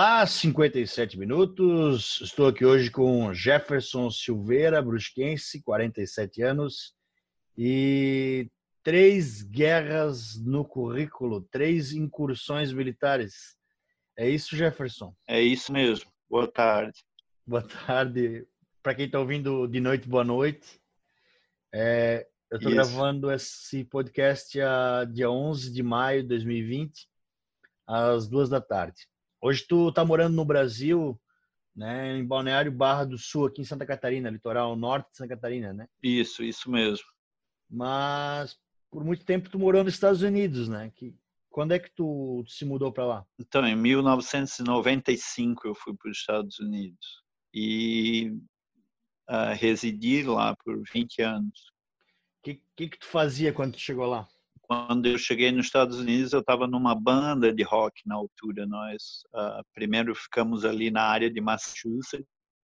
Olá, 57 minutos. Estou aqui hoje com Jefferson Silveira, brusquense, 47 anos, e três guerras no currículo, três incursões militares. É isso, Jefferson? É isso mesmo. Boa tarde. Boa tarde. Para quem está ouvindo de noite, boa noite. É, eu estou gravando esse podcast a dia 11 de maio de 2020, às duas da tarde. Hoje tu tá morando no Brasil, né, em Balneário Barra do Sul, aqui em Santa Catarina, litoral norte de Santa Catarina, né? Isso, isso mesmo. Mas por muito tempo tu morou nos Estados Unidos, né? Que quando é que tu se mudou para lá? Então, em 1995 eu fui para os Estados Unidos e uh, residi lá por 20 anos. O que, que, que tu fazia quando tu chegou lá? Quando eu cheguei nos Estados Unidos, eu estava numa banda de rock na altura. Nós uh, primeiro ficamos ali na área de Massachusetts,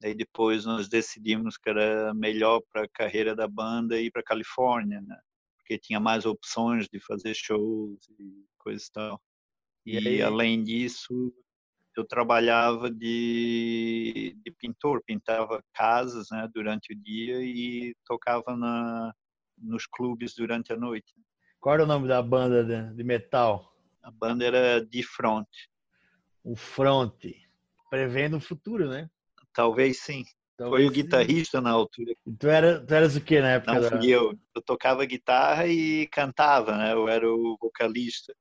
e depois nós decidimos que era melhor para a carreira da banda ir para Califórnia, né? Porque tinha mais opções de fazer shows e coisas tal. E, e além disso, eu trabalhava de, de pintor, pintava casas, né, durante o dia e tocava na nos clubes durante a noite. Qual era o nome da banda de, de metal? A banda era de Front. O Front. Prevendo o futuro, né? Talvez sim. Talvez Foi o guitarrista sim. na altura. E tu, era, tu eras o que na época? Não, da... fui eu. Eu tocava guitarra e cantava, né? Eu era o vocalista.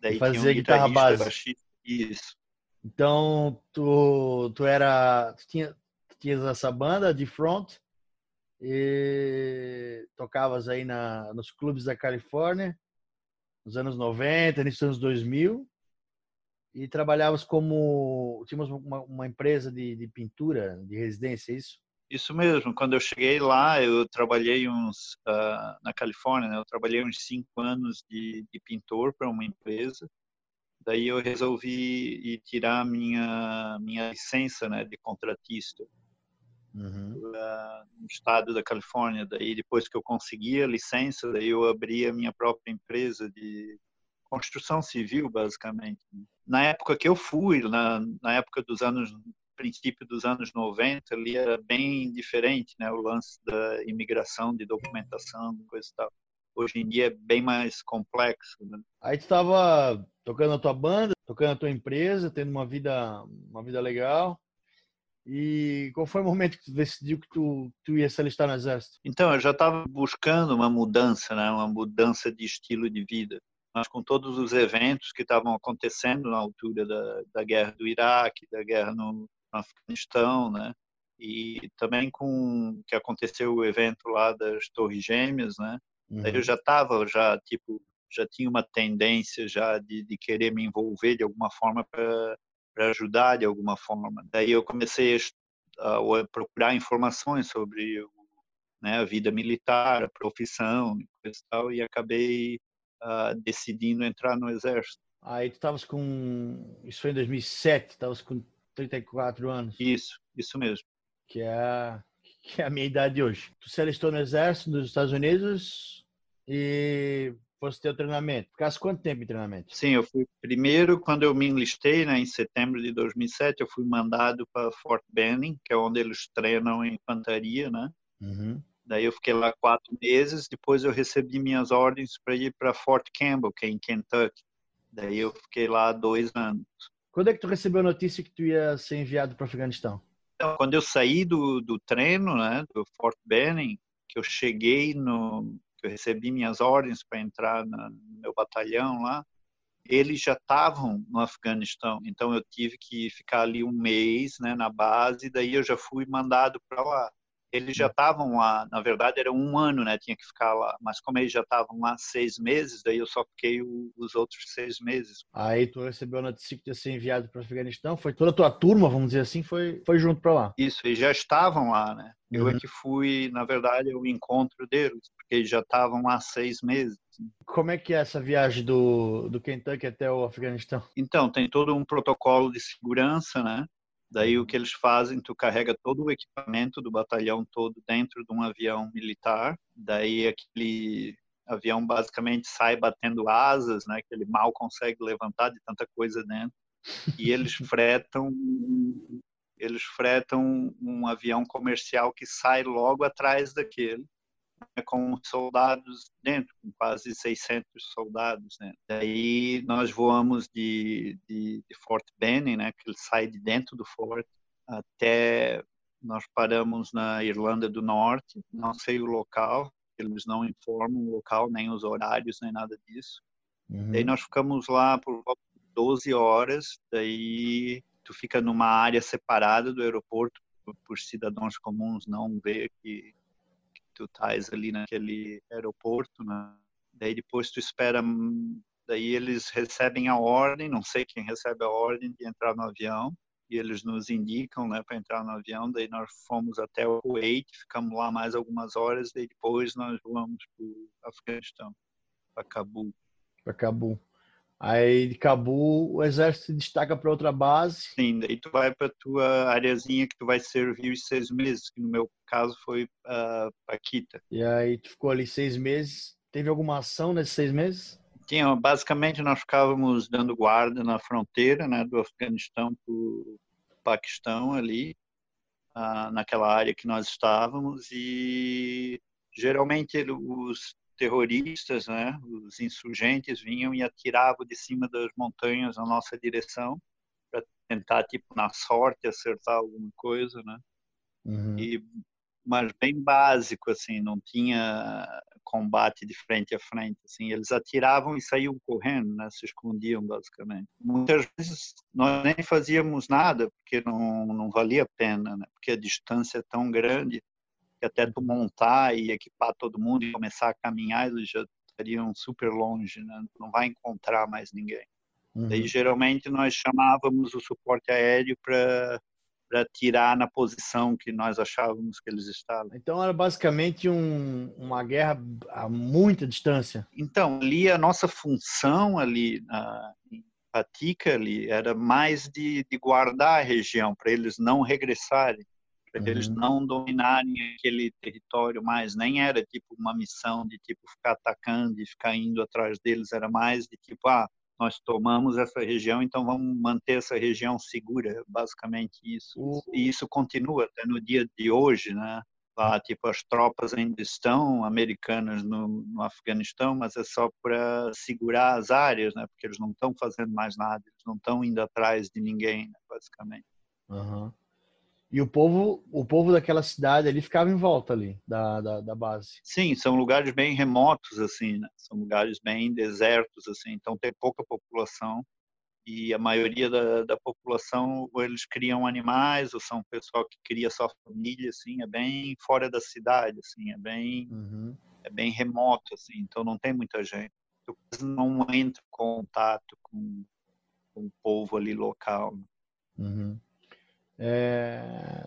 Daí fazia um guitarra base. Baixista. Isso. Então, tu, tu era... Tu tinha, tu tinhas essa banda de front e tocavas aí na, nos clubes da Califórnia, nos anos 90, nos anos 2000, e trabalhavas como. Tínhamos uma, uma empresa de, de, pintura, de residência, é isso? Isso mesmo. Quando eu cheguei lá, eu trabalhei uns. Uh, na Califórnia, né? eu trabalhei uns cinco anos de, de pintor para uma empresa. Daí eu resolvi tirar minha minha licença né, de contratista uhum. no estado da Califórnia. Daí depois que eu consegui a licença, daí eu abri a minha própria empresa de construção civil, basicamente. Na época que eu fui, na, na época dos anos princípio dos anos 90 ali era bem diferente, né, o lance da imigração, de documentação, coisa e tal. Hoje em dia é bem mais complexo. Né? Aí tu estava tocando a tua banda, tocando a tua empresa, tendo uma vida, uma vida legal. E qual foi o momento que tu decidiu que tu, tu ia se alistar no exército? Então, eu já estava buscando uma mudança, né? uma mudança de estilo de vida. Mas com todos os eventos que estavam acontecendo na altura da, da guerra do Iraque, da guerra no, no Afeganistão, né? e também com que aconteceu o evento lá das Torres Gêmeas, né? Uhum. eu já estava já tipo já tinha uma tendência já de, de querer me envolver de alguma forma para para ajudar de alguma forma. Daí eu comecei a, a procurar informações sobre né, a vida militar, a profissão e tal, e acabei uh, decidindo entrar no exército. Aí tu estavas com, isso foi em 2007, estavas com 34 anos. Isso, isso mesmo. Que é, que é a minha idade hoje. Tu se alistou no exército dos Estados Unidos e fosse ter o treinamento. Ficasse quanto tempo em treinamento? Sim, eu fui primeiro, quando eu me enlistei, né, em setembro de 2007, eu fui mandado para Fort Benning, que é onde eles treinam infantaria, né? Uhum. Daí eu fiquei lá quatro meses, depois eu recebi minhas ordens para ir para Fort Campbell, que é em Kentucky. Daí eu fiquei lá dois anos. Quando é que tu recebeu a notícia que tu ia ser enviado para o Afeganistão? Então, quando eu saí do, do treino, né, do Fort Benning, que eu cheguei no, eu recebi minhas ordens para entrar no meu batalhão lá, eles já estavam no Afeganistão, então eu tive que ficar ali um mês né, na base, daí eu já fui mandado para lá. Eles já estavam lá, na verdade era um ano, né? Tinha que ficar lá, mas como eles já estavam lá seis meses, daí eu só fiquei o, os outros seis meses. Aí tu recebeu a notícia que ia ser enviado para o Afeganistão, foi toda a tua turma, vamos dizer assim, foi, foi junto para lá. Isso, eles já estavam lá, né? Eu é uhum. é que fui, na verdade, o encontro deles, porque eles já estavam lá seis meses. Como é que é essa viagem do, do Kentucky até o Afeganistão? Então, tem todo um protocolo de segurança, né? Daí o que eles fazem, tu carrega todo o equipamento do batalhão todo dentro de um avião militar. Daí aquele avião basicamente sai batendo asas, né? Que ele mal consegue levantar de tanta coisa dentro. E eles fretam eles fretam um avião comercial que sai logo atrás daquele né, com soldados dentro, com quase 600 soldados. Né? Daí nós voamos de, de, de Fort Benning, né, que ele sai de dentro do forte, até nós paramos na Irlanda do Norte, não sei o local, eles não informam o local, nem os horários, nem nada disso. Uhum. Daí nós ficamos lá por 12 horas, daí tu fica numa área separada do aeroporto por cidadãos comuns não ver que tu estás ali naquele aeroporto, né? daí depois tu espera, daí eles recebem a ordem, não sei quem recebe a ordem de entrar no avião, e eles nos indicam, né, para entrar no avião, daí nós fomos até o Kuwait, ficamos lá mais algumas horas, daí depois nós vamos para o Afeganistão, para Cabul. Para Cabul. Aí de Cabu o exército se destaca para outra base. Sim, daí tu vai para tua areazinha que tu vai servir os seis meses, que no meu caso foi uh, Paquita. E aí tu ficou ali seis meses. Teve alguma ação nesses seis meses? Tinha, basicamente nós ficávamos dando guarda na fronteira, né, do Afeganistão para o Paquistão ali, uh, naquela área que nós estávamos e geralmente os terroristas, né, os insurgentes vinham e atiravam de cima das montanhas na nossa direção para tentar, tipo, na sorte acertar alguma coisa, né? Uhum. E mas bem básico assim, não tinha combate de frente a frente, assim, eles atiravam e saíam correndo, né, se escondiam basicamente. Muitas vezes nós nem fazíamos nada porque não não valia a pena, né, porque a distância é tão grande que até tu montar e equipar todo mundo e começar a caminhar, eles já estariam super longe, né? Não vai encontrar mais ninguém. Uhum. Daí, geralmente, nós chamávamos o suporte aéreo para para tirar na posição que nós achávamos que eles estavam. Então era basicamente um, uma guerra a muita distância. Então ali a nossa função ali na, Patica ali era mais de, de guardar a região para eles não regressarem para uhum. eles não dominarem aquele território mais. Nem era tipo uma missão de tipo ficar atacando e ficar indo atrás deles, era mais de tipo, ah, nós tomamos essa região, então vamos manter essa região segura, basicamente isso. Uhum. E isso continua até no dia de hoje, né? Lá, tipo, as tropas ainda estão americanas no, no Afeganistão, mas é só para segurar as áreas, né? Porque eles não estão fazendo mais nada, eles não estão indo atrás de ninguém, né? basicamente. Uhum. E o povo, o povo daquela cidade ali ficava em volta ali da, da, da, base. Sim, são lugares bem remotos assim, né? São lugares bem desertos assim, então tem pouca população e a maioria da, da população ou eles criam animais ou são pessoal que cria só família assim, é bem fora da cidade assim, é bem uhum. é bem remoto assim, então não tem muita gente. Tu não entra em contato com, com o povo ali local. Né? Uhum. É,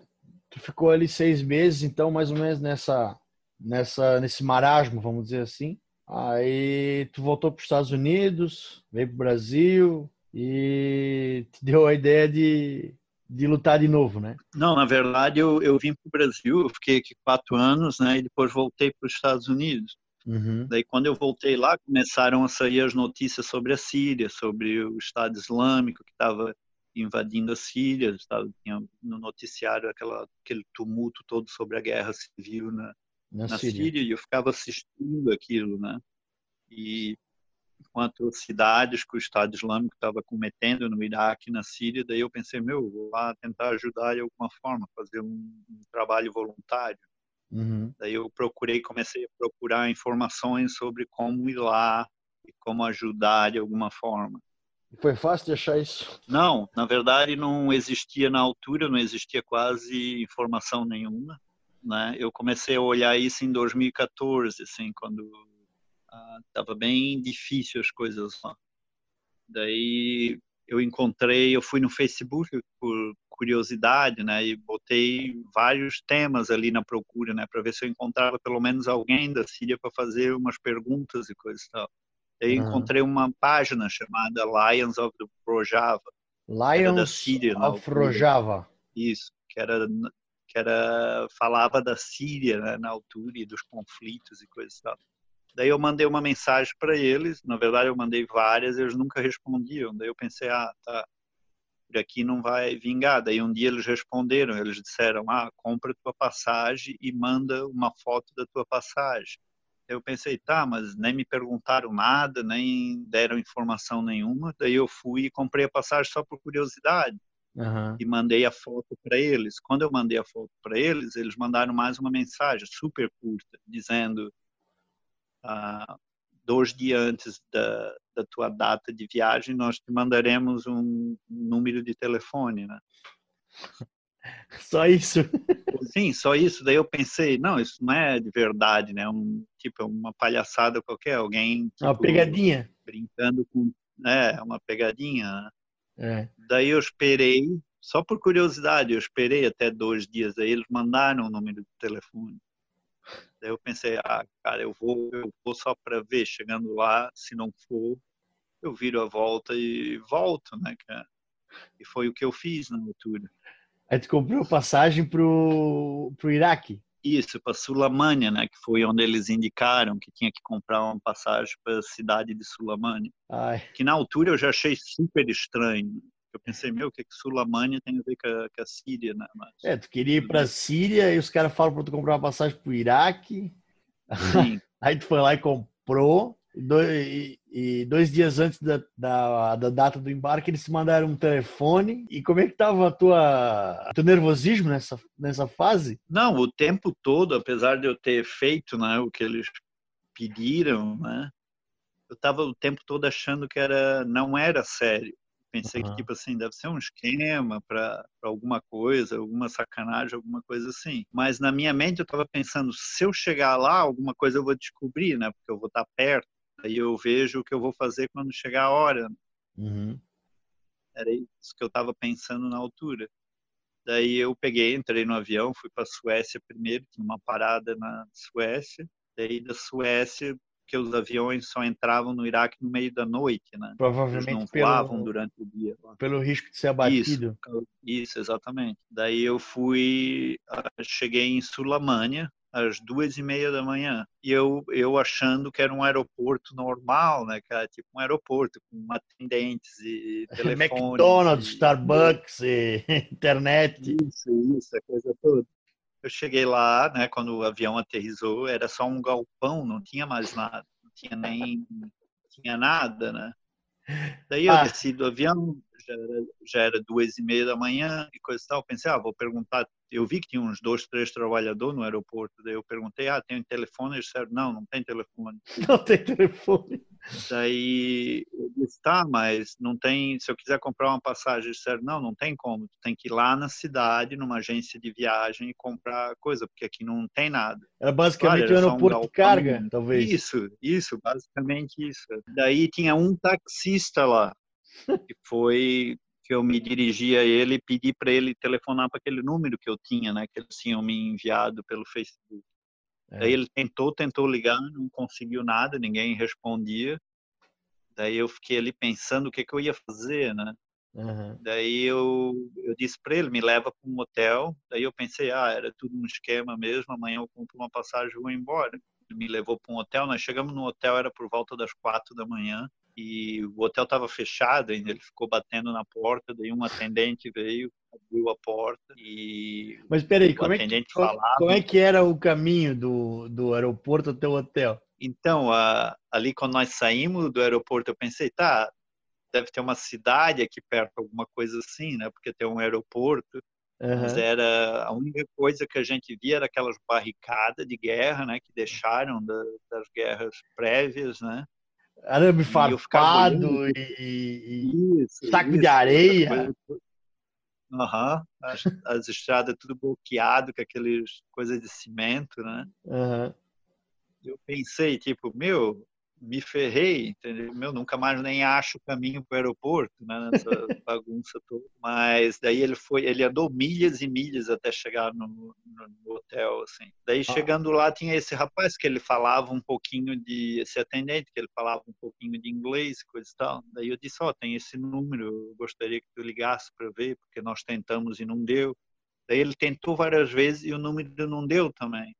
tu ficou ali seis meses, então, mais ou menos nessa, nessa, nesse marasmo, vamos dizer assim. Aí tu voltou para os Estados Unidos, veio para o Brasil e te deu a ideia de, de lutar de novo, né? Não, na verdade eu, eu vim para o Brasil, eu fiquei aqui quatro anos, né? E depois voltei para os Estados Unidos. Uhum. Daí quando eu voltei lá começaram a sair as notícias sobre a Síria, sobre o Estado Islâmico que estava invadindo a Síria, tinha no noticiário aquela, aquele tumulto todo sobre a guerra civil na, na, na Síria. Síria. e eu ficava assistindo aquilo, né? E enquanto cidades que o Estado Islâmico estava cometendo no Iraque e na Síria, daí eu pensei, meu, vou lá tentar ajudar de alguma forma, fazer um, um trabalho voluntário. Uhum. Daí eu procurei, comecei a procurar informações sobre como ir lá e como ajudar de alguma forma. Foi fácil de achar isso? Não, na verdade não existia na altura, não existia quase informação nenhuma. né? Eu comecei a olhar isso em 2014, assim, quando estava uh, bem difícil as coisas lá. Daí eu encontrei, eu fui no Facebook por curiosidade, né, e botei vários temas ali na procura, né, para ver se eu encontrava pelo menos alguém da Síria para fazer umas perguntas e coisas e tal. Aí uhum. encontrei uma página chamada Lions of the Rojava. Lions da Síria, of Rojava. Isso, que era que era falava da Síria né, na altura e dos conflitos e coisas e tal. Daí eu mandei uma mensagem para eles, na verdade eu mandei várias, eles nunca respondiam. Daí eu pensei, ah, tá, por aqui não vai vingar. Daí um dia eles responderam, eles disseram, ah, compra tua passagem e manda uma foto da tua passagem. Eu pensei, tá, mas nem me perguntaram nada, nem deram informação nenhuma. Daí eu fui e comprei a passagem só por curiosidade. Uhum. E mandei a foto para eles. Quando eu mandei a foto para eles, eles mandaram mais uma mensagem super curta, dizendo: ah, dois dias antes da, da tua data de viagem, nós te mandaremos um número de telefone, né? Só isso? Sim, só isso. Daí eu pensei, não, isso não é de verdade, né? Um tipo é uma palhaçada qualquer, alguém tipo, uma pegadinha, brincando com, é, uma pegadinha. Né? É. Daí eu esperei, só por curiosidade, eu esperei até dois dias. Aí eles mandaram o número de telefone. Daí eu pensei, ah, cara, eu vou, eu vou só para ver. Chegando lá, se não for, eu viro a volta e volto, né, cara? E foi o que eu fiz na altura. Aí tu comprou passagem pro, pro Iraque? Isso, para Sulamânia, né, que foi onde eles indicaram que tinha que comprar uma passagem para a cidade de Sulamânia. Ai. Que na altura eu já achei super estranho. Eu pensei, meu, o que, que Sulamânia tem a ver com a, com a Síria, né? Mas, é, tu queria ir para a Síria e os caras falam para tu comprar uma passagem para o Iraque. Sim. Aí tu foi lá e comprou. E dois, e, e dois dias antes da, da, da, data do embarque, eles te mandaram um telefone. E como é que estava a tua, teu nervosismo nessa, nessa fase? Não, o tempo todo, apesar de eu ter feito né, o que eles pediram, né, eu estava o tempo todo achando que era não era sério. Pensei uhum. que, tipo assim, deve ser um esquema para alguma coisa, alguma sacanagem, alguma coisa assim. Mas na minha mente eu estava pensando, se eu chegar lá, alguma coisa eu vou descobrir, né? Porque eu vou estar tá perto. Aí eu vejo o que eu vou fazer quando chegar a hora. Uhum. Era isso que eu estava pensando na altura. Daí eu peguei, entrei no avião, fui para a Suécia primeiro, tinha uma parada na Suécia. Daí da Suécia porque os aviões só entravam no Iraque no meio da noite, né? Provavelmente Eles não voavam pelo, durante o dia. Pelo risco de ser abatido. Isso, isso exatamente. Daí eu fui, ah, cheguei em Sulamânia, às duas e meia da manhã. E eu, eu achando que era um aeroporto normal, né, cara? Tipo um aeroporto com atendentes e. McDonald's, e... Starbucks e internet. Isso, isso, a coisa toda. Eu cheguei lá, né, quando o avião aterrizou, era só um galpão, não tinha mais nada, não tinha nem tinha nada, né? Daí eu ah. desci do avião, já era, já era duas e meia da manhã e coisa e tal. Pensei, ah, vou perguntar. Eu vi que tinha uns dois, três trabalhadores no aeroporto. Daí eu perguntei, ah, tem um telefone? Eles disseram, não, não tem telefone. Não tem telefone. Daí eu disse, tá, mas não tem. Se eu quiser comprar uma passagem, eles disseram, não, não tem como. Tu tem que ir lá na cidade, numa agência de viagem e comprar coisa, porque aqui não tem nada. Era basicamente claro, era um aeroporto um de carga, talvez. Isso, isso, basicamente isso. Daí tinha um taxista lá que foi que eu me dirigi a ele e pedi para ele telefonar para aquele número que eu tinha, né, que eles tinham me enviado pelo Facebook. É. Daí ele tentou, tentou ligar, não conseguiu nada, ninguém respondia. Daí eu fiquei ali pensando o que, que eu ia fazer, né? Uhum. Daí eu, eu disse para ele, me leva para um hotel. Daí eu pensei, ah, era tudo um esquema mesmo, amanhã eu compro uma passagem e vou embora. Ele me levou para um hotel, nós chegamos no hotel, era por volta das quatro da manhã e o hotel estava fechado ainda, ele ficou batendo na porta, daí um atendente veio, abriu a porta e Mas peraí, como é, que, falava, como é que era o caminho do, do aeroporto até o hotel? Então, a, ali quando nós saímos do aeroporto, eu pensei, tá, deve ter uma cidade aqui perto, alguma coisa assim, né? Porque tem um aeroporto. Uhum. Mas era a única coisa que a gente via era aquelas barricadas de guerra, né? Que deixaram da, das guerras prévias, né? Arame farpado e, e, isso, saco isso, de areia. Aham, as, as estradas tudo bloqueado com aqueles coisas de cimento, né? Aham. Eu pensei, tipo, meu, me ferrei, entendeu? Meu, nunca mais nem acho o caminho para o aeroporto, né, nessa bagunça toda. Mas daí ele foi, ele andou milhas e milhas até chegar no, no, no hotel, assim. Daí Ah. chegando lá tinha esse rapaz que ele falava um pouquinho de, esse atendente que ele falava um pouquinho de inglês, coisa e tal. Daí eu disse, ó, tem esse número, eu gostaria que tu ligasse para ver, porque nós tentamos e não deu. Daí ele tentou várias vezes e o número não deu também.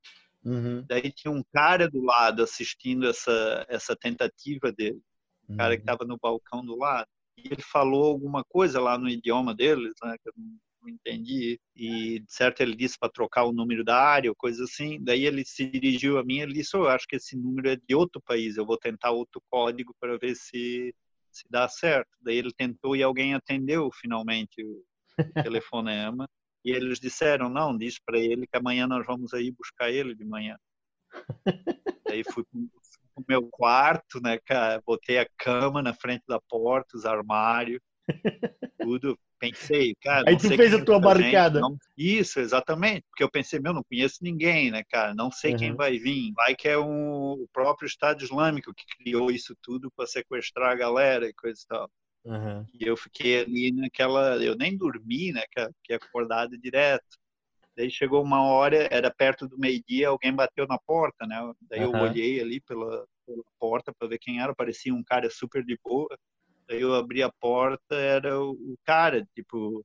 Uhum. Daí tinha um cara do lado assistindo essa essa tentativa dele, o cara que Uhum. estava no balcão do lado. E ele falou alguma coisa lá no idioma deles, né, que eu não, não entendi. E de certo ele disse para trocar o número da área ou coisa assim. Daí ele se dirigiu a mim e disse: oh, "Eu acho que esse número é de outro país. Eu vou tentar outro código para ver se se dá certo". Daí ele tentou e alguém atendeu finalmente o telefonema. E eles disseram, não, diz para ele que amanhã nós vamos aí buscar ele de manhã. Daí fui pro meu quarto, né, cara, botei a cama na frente da porta, os armários, tudo. Pensei, cara. Aí tu fez quem a tua é gente, barricada. não- Isso, exatamente. Porque eu pensei, meu, não conheço ninguém, né, cara? Não sei quem Uhum. vai vir. Vai que é um, o próprio Estado Islâmico que criou isso tudo para sequestrar a galera e coisa e tal. Aham. E eu fiquei ali naquela. Eu nem dormi, né? Fiquei acordado direto. Daí chegou uma hora, era perto do meio-dia, alguém bateu na porta, né? Daí eu Aham. olhei ali pela, pela porta para ver quem era. Parecia um cara super de boa. Daí eu abri a porta, era o, o cara, tipo, o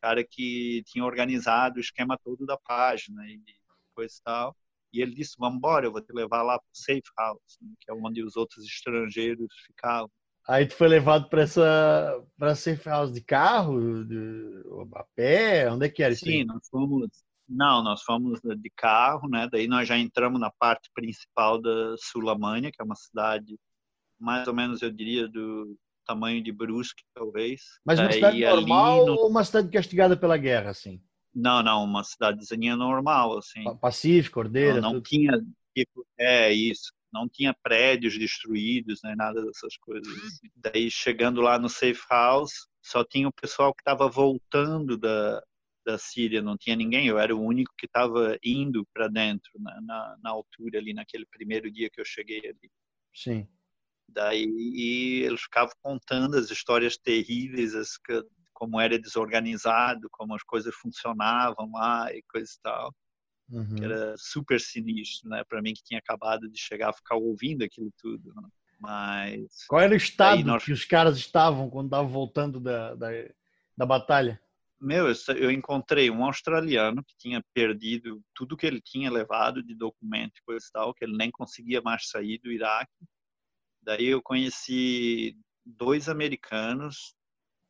cara que tinha organizado o esquema todo da página e coisa e tal. E ele disse: Vamos embora, eu vou te levar lá para o Safe House, né? que é onde os outros estrangeiros ficavam. Aí tu foi levado para essa para safe house de carro, de, a pé, onde é que era isso? Sim, nós fomos. Não, nós fomos de carro, né? Daí nós já entramos na parte principal da Sulamânia, que é uma cidade mais ou menos, eu diria, do tamanho de Brusque, talvez. Mas uma Daí, cidade normal no- ou uma cidade castigada pela guerra, assim? Não, não, uma cidadezinha normal, assim. Pa- Pacífico, Ordeira, Não, não tudo. tinha, tipo, é isso. Não tinha prédios destruídos, nem nada dessas coisas. assim. Daí, chegando lá no Safe House, só tinha o pessoal que estava voltando da, da Síria, não tinha ninguém. Eu era o único que estava indo para dentro, na, na, na altura ali, naquele primeiro dia que eu cheguei ali. Sim. Daí e eles ficavam contando as histórias terríveis, as, que- como era desorganizado, como as coisas funcionavam lá e coisa e tal Uhum. que era super sinistro, né? Para mim que tinha acabado de chegar, ficar ouvindo aquilo tudo. né? Mas Qual era o estado nós- que os caras estavam quando estavam voltando da, da, da batalha? meu, eu, encontrei um australiano que tinha perdido tudo que ele tinha levado de documento e coisa e tal, que ele nem conseguia mais sair do Iraque. Daí eu conheci dois americanos.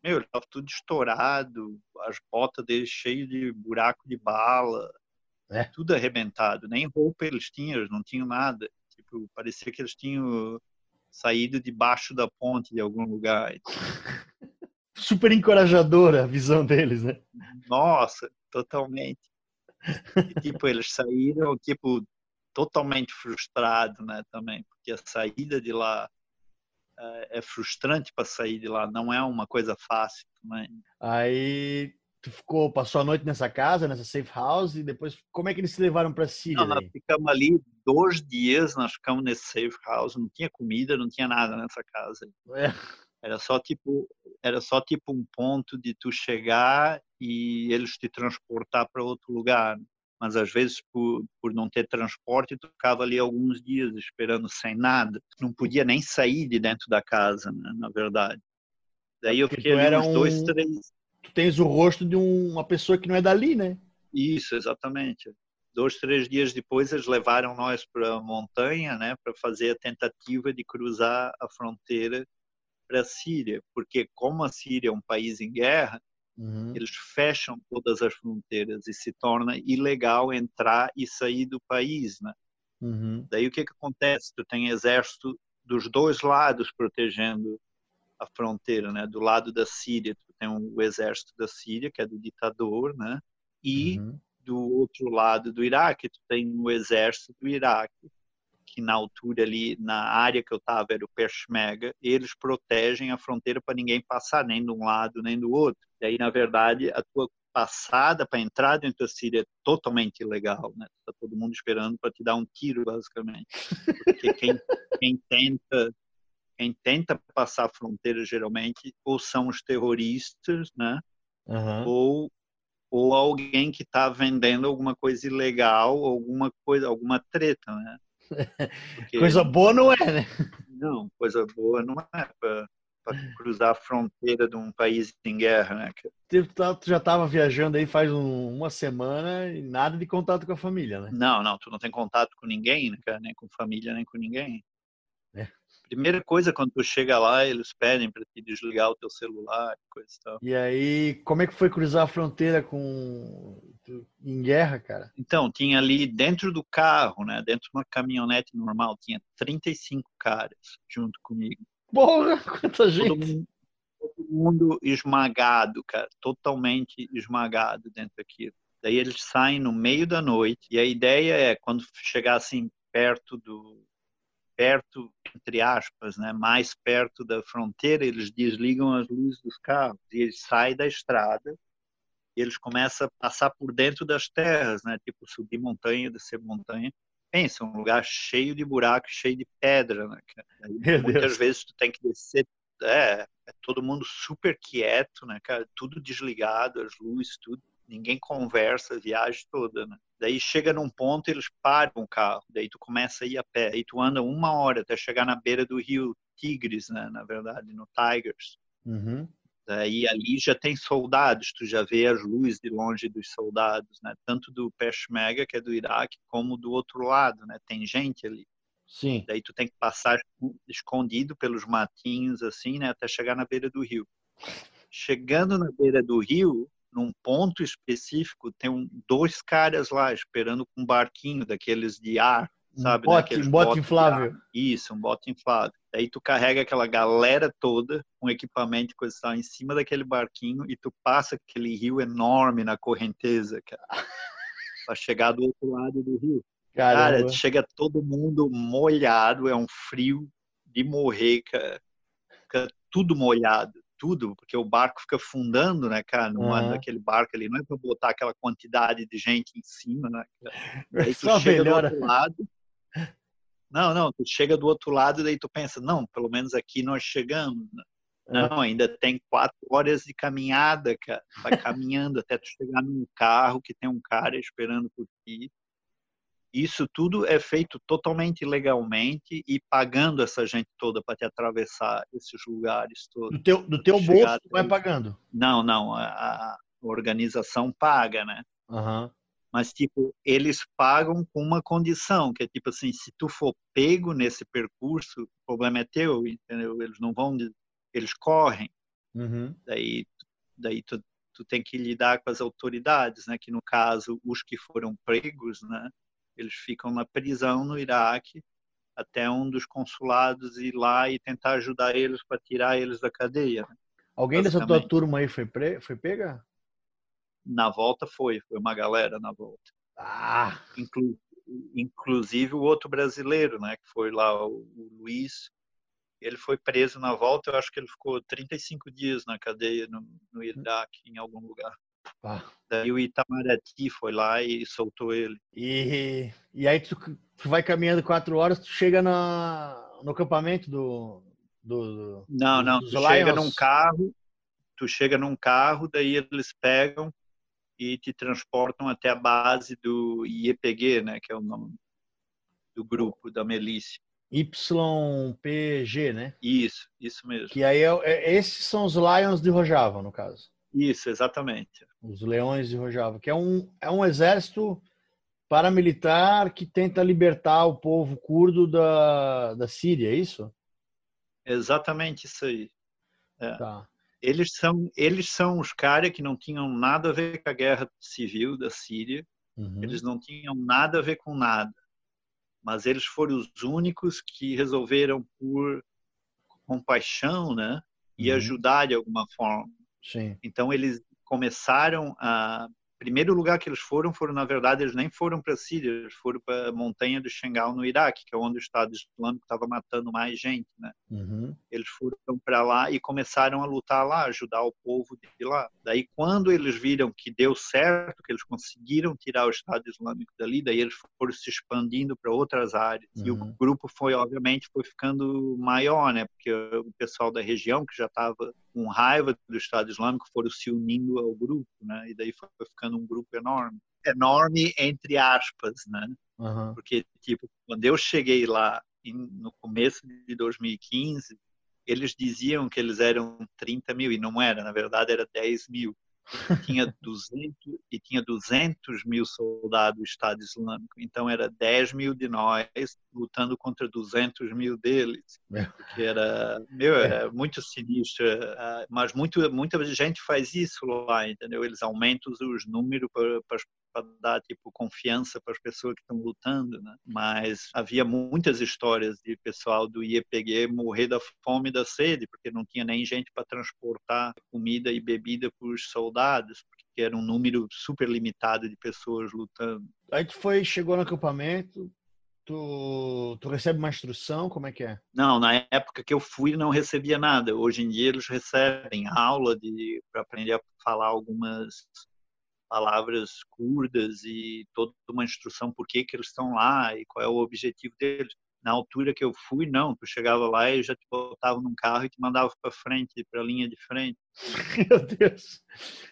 Meu, ele tava tudo estourado, as botas dele cheias de buraco de bala, É. tudo arrebentado. Nem roupa eles tinham, não tinham nada. Tipo, parecia que eles tinham saído debaixo da ponte de algum lugar. Super encorajadora a visão deles, né? Nossa, totalmente. E, tipo, eles saíram, tipo, totalmente frustrados, né, também, porque a saída de lá eh, é frustrante para sair de lá, não é uma coisa fácil também. Aí tu ficou, passou a noite nessa casa, nessa safe house, e depois como é que eles se levaram para Síria? Não, nós ficamos ali dois dias, nós ficamos nesse safe house, não tinha comida, não tinha nada nessa casa. É. Era só tipo, era só tipo um ponto de tu chegar e eles te transportar para outro lugar. Mas às vezes por, por não ter transporte, tu ficava ali alguns dias esperando sem nada. Não podia nem sair de dentro da casa, né, na verdade. Daí eu fiquei ali uns dois, um- três. Tu tens o rosto de um- uma pessoa que não é dali, né? Isso, exatamente. Dois, três dias depois eles levaram nós para a montanha, né, para fazer a tentativa de cruzar a fronteira para a Síria, porque como a Síria é um país em guerra, Uhum. eles fecham todas as fronteiras e se torna ilegal entrar e sair do país, né? Uhum. Daí o que que acontece? Tu tem exército dos dois lados protegendo a fronteira, né? Do lado da Síria, tu tem o exército da Síria, que é do ditador, né? E Uhum. do outro lado do Iraque, tu tem o exército do Iraque, que na altura ali, na área que eu estava, era o Peshmerga, eles protegem a fronteira para ninguém passar nem de um lado nem do outro. E aí, na verdade, a tua passada para entrar dentro da Síria é totalmente ilegal, né? Está todo mundo esperando para te dar um tiro, basicamente. Porque quem, quem tenta quem tenta passar a fronteira geralmente ou são os terroristas, né? Uhum. Ou ou alguém que está vendendo alguma coisa ilegal, alguma coisa, alguma treta, né? Porque, coisa boa não é, né? Não, coisa boa não é para cruzar a fronteira de um país em guerra, né? Tá, tu já estava viajando aí faz um, uma semana e nada de contato com a família, né? Não, não, tu não tem contato com ninguém, né, cara? nem com família, nem com ninguém. É. Primeira coisa, quando tu chega lá, eles pedem para te desligar o teu celular, coisa e tal. E aí, como é que foi cruzar a fronteira com em guerra, cara? Então, tinha ali dentro do carro, né, dentro de uma caminhonete normal, tinha 35 caras junto comigo. Porra, quanta gente! Todo mundo, todo mundo esmagado, cara, totalmente esmagado dentro daquilo. Daí eles saem no meio da noite e a ideia é quando chegassem perto do perto, entre aspas, né, mais perto da fronteira, eles desligam as luzes dos carros e eles saem da estrada e eles começam a passar por dentro das terras, né, tipo subir montanha, descer montanha. Pensa, um lugar cheio de buracos, cheio de pedra, né? muitas Deus. vezes tu tem que descer, é, é todo mundo super quieto, né, cara, tudo desligado, as luzes, tudo ninguém conversa a viagem toda, né? Daí chega num ponto eles param o carro, daí tu começa a ir a pé, e tu anda uma hora até chegar na beira do rio Tigres, né? Na verdade, no Tigers. Uhum. Daí ali já tem soldados, tu já vê as luzes de longe dos soldados, né? Tanto do Peshmerga, que é do Iraque, como do outro lado, né? Tem gente ali. Sim. Daí tu tem que passar escondido pelos matinhos, assim, né? Até chegar na beira do rio. Chegando na beira do rio, num ponto específico, tem um, dois caras lá esperando com um barquinho daqueles de ar, sabe? Um bote, um bote inflável. Isso, um bote inflável. Aí tu carrega aquela galera toda com equipamento e coisa tal em cima daquele barquinho e tu passa aquele rio enorme na correnteza, cara, pra chegar do outro lado do rio. Caramba. Cara, chega todo mundo molhado, é um frio de morrer, cara. Fica tudo molhado tudo, porque o barco fica fundando, né, cara? Não uhum. aquele barco ali, não é para botar aquela quantidade de gente em cima, né? Aí tu Só chega melhora. do outro lado. Não, não, tu chega do outro lado e daí tu pensa, não, pelo menos aqui nós chegamos. Né? Não, ainda tem quatro horas de caminhada, cara. Vai caminhando até tu chegar num carro que tem um cara esperando por ti. Isso tudo é feito totalmente legalmente e pagando essa gente toda para te atravessar esses lugares todos. Do teu, do teu bolso tu vai pagando? Não, não. A, a organização paga, né? Uhum. Mas, tipo, eles pagam com uma condição, que é tipo assim, se tu for pego nesse percurso, o problema é teu, entendeu? Eles não vão, eles correm. Uhum. Daí, daí tu, tu tem que lidar com as autoridades, né? Que no caso, os que foram pregos, né? Eles ficam na prisão no Iraque até um dos consulados ir lá e tentar ajudar eles para tirar eles da cadeia. Né? Alguém dessa tua turma aí foi, pre... foi pega? Na volta foi, foi uma galera na volta. Ah! Inclu... Inclusive o outro brasileiro, né, que foi lá, o, o Luiz, ele foi preso na volta, eu acho que ele ficou 35 dias na cadeia no, no Iraque, em algum lugar. Ah. Daí o Itamaraty foi lá e soltou ele. E, e aí tu, tu vai caminhando quatro horas, tu chega na, no acampamento do. do, do não, não. Tu chega num carro, tu chega num carro, daí eles pegam e te transportam até a base do IEPG, né, que é o nome do grupo da milícia. YPG, né? Isso, isso mesmo. Que aí é, é, esses são os Lions de Rojava, no caso. Isso, exatamente. Os Leões de Rojava, que é um, é um exército paramilitar que tenta libertar o povo curdo da, da Síria, é isso? Exatamente isso aí. É. Tá. Eles são, eles são os caras que não tinham nada a ver com a guerra civil da Síria. Uhum. Eles não tinham nada a ver com nada. Mas eles foram os únicos que resolveram, por compaixão, né? E uhum. ajudar de alguma forma. Sim. Então eles começaram a, primeiro lugar que eles foram, foram na verdade eles nem foram para a Síria, eles foram para a montanha do Xengal no Iraque, que é onde o Estado Islâmico estava matando mais gente, né? Uhum. Eles foram para lá e começaram a lutar lá, ajudar o povo de lá. Daí quando eles viram que deu certo, que eles conseguiram tirar o Estado Islâmico dali, daí eles foram se expandindo para outras áreas. Uhum. E o uhum. grupo foi obviamente foi ficando maior, né? Porque o pessoal da região que já estava com raiva do Estado Islâmico foram se unindo ao grupo, né? E daí foi ficando um grupo enorme, enorme entre aspas, né? Uhum. Porque tipo quando eu cheguei lá no começo de 2015 eles diziam que eles eram 30 mil e não era, na verdade era 10 mil tinha 200 e tinha 200 mil soldados do Estado Islâmico. Então era 10 mil de nós lutando contra 200 mil deles, que era meu era é. muito sinistro. Ah, mas muito muita gente faz isso lá, entendeu? Eles aumentam os números para, para para dar tipo confiança para as pessoas que estão lutando, né? Mas havia muitas histórias de pessoal do IEPG morrer da fome e da sede porque não tinha nem gente para transportar comida e bebida para os soldados, porque era um número super limitado de pessoas lutando. Aí tu foi, chegou no acampamento, Tu, tu recebe uma instrução? Como é que é? Não, na época que eu fui não recebia nada. Hoje em dia eles recebem aula de para aprender a falar algumas palavras curdas e toda uma instrução por que, que eles estão lá e qual é o objetivo deles. Na altura que eu fui, não, tu chegava lá e já te botava num carro e te mandava para frente, para a linha de frente. Meu Deus!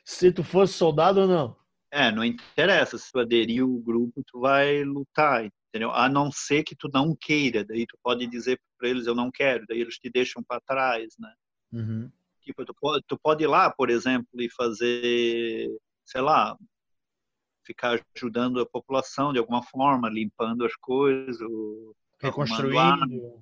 Se tu fosse soldado ou não? É, não interessa. Se tu aderir o grupo, tu vai lutar, entendeu? A não ser que tu não queira. Daí tu pode dizer para eles, eu não quero. Daí eles te deixam para trás, né? Uhum. Tipo, tu pode, tu pode ir lá, por exemplo, e fazer sei lá, ficar ajudando a população de alguma forma, limpando as coisas, reconstruindo.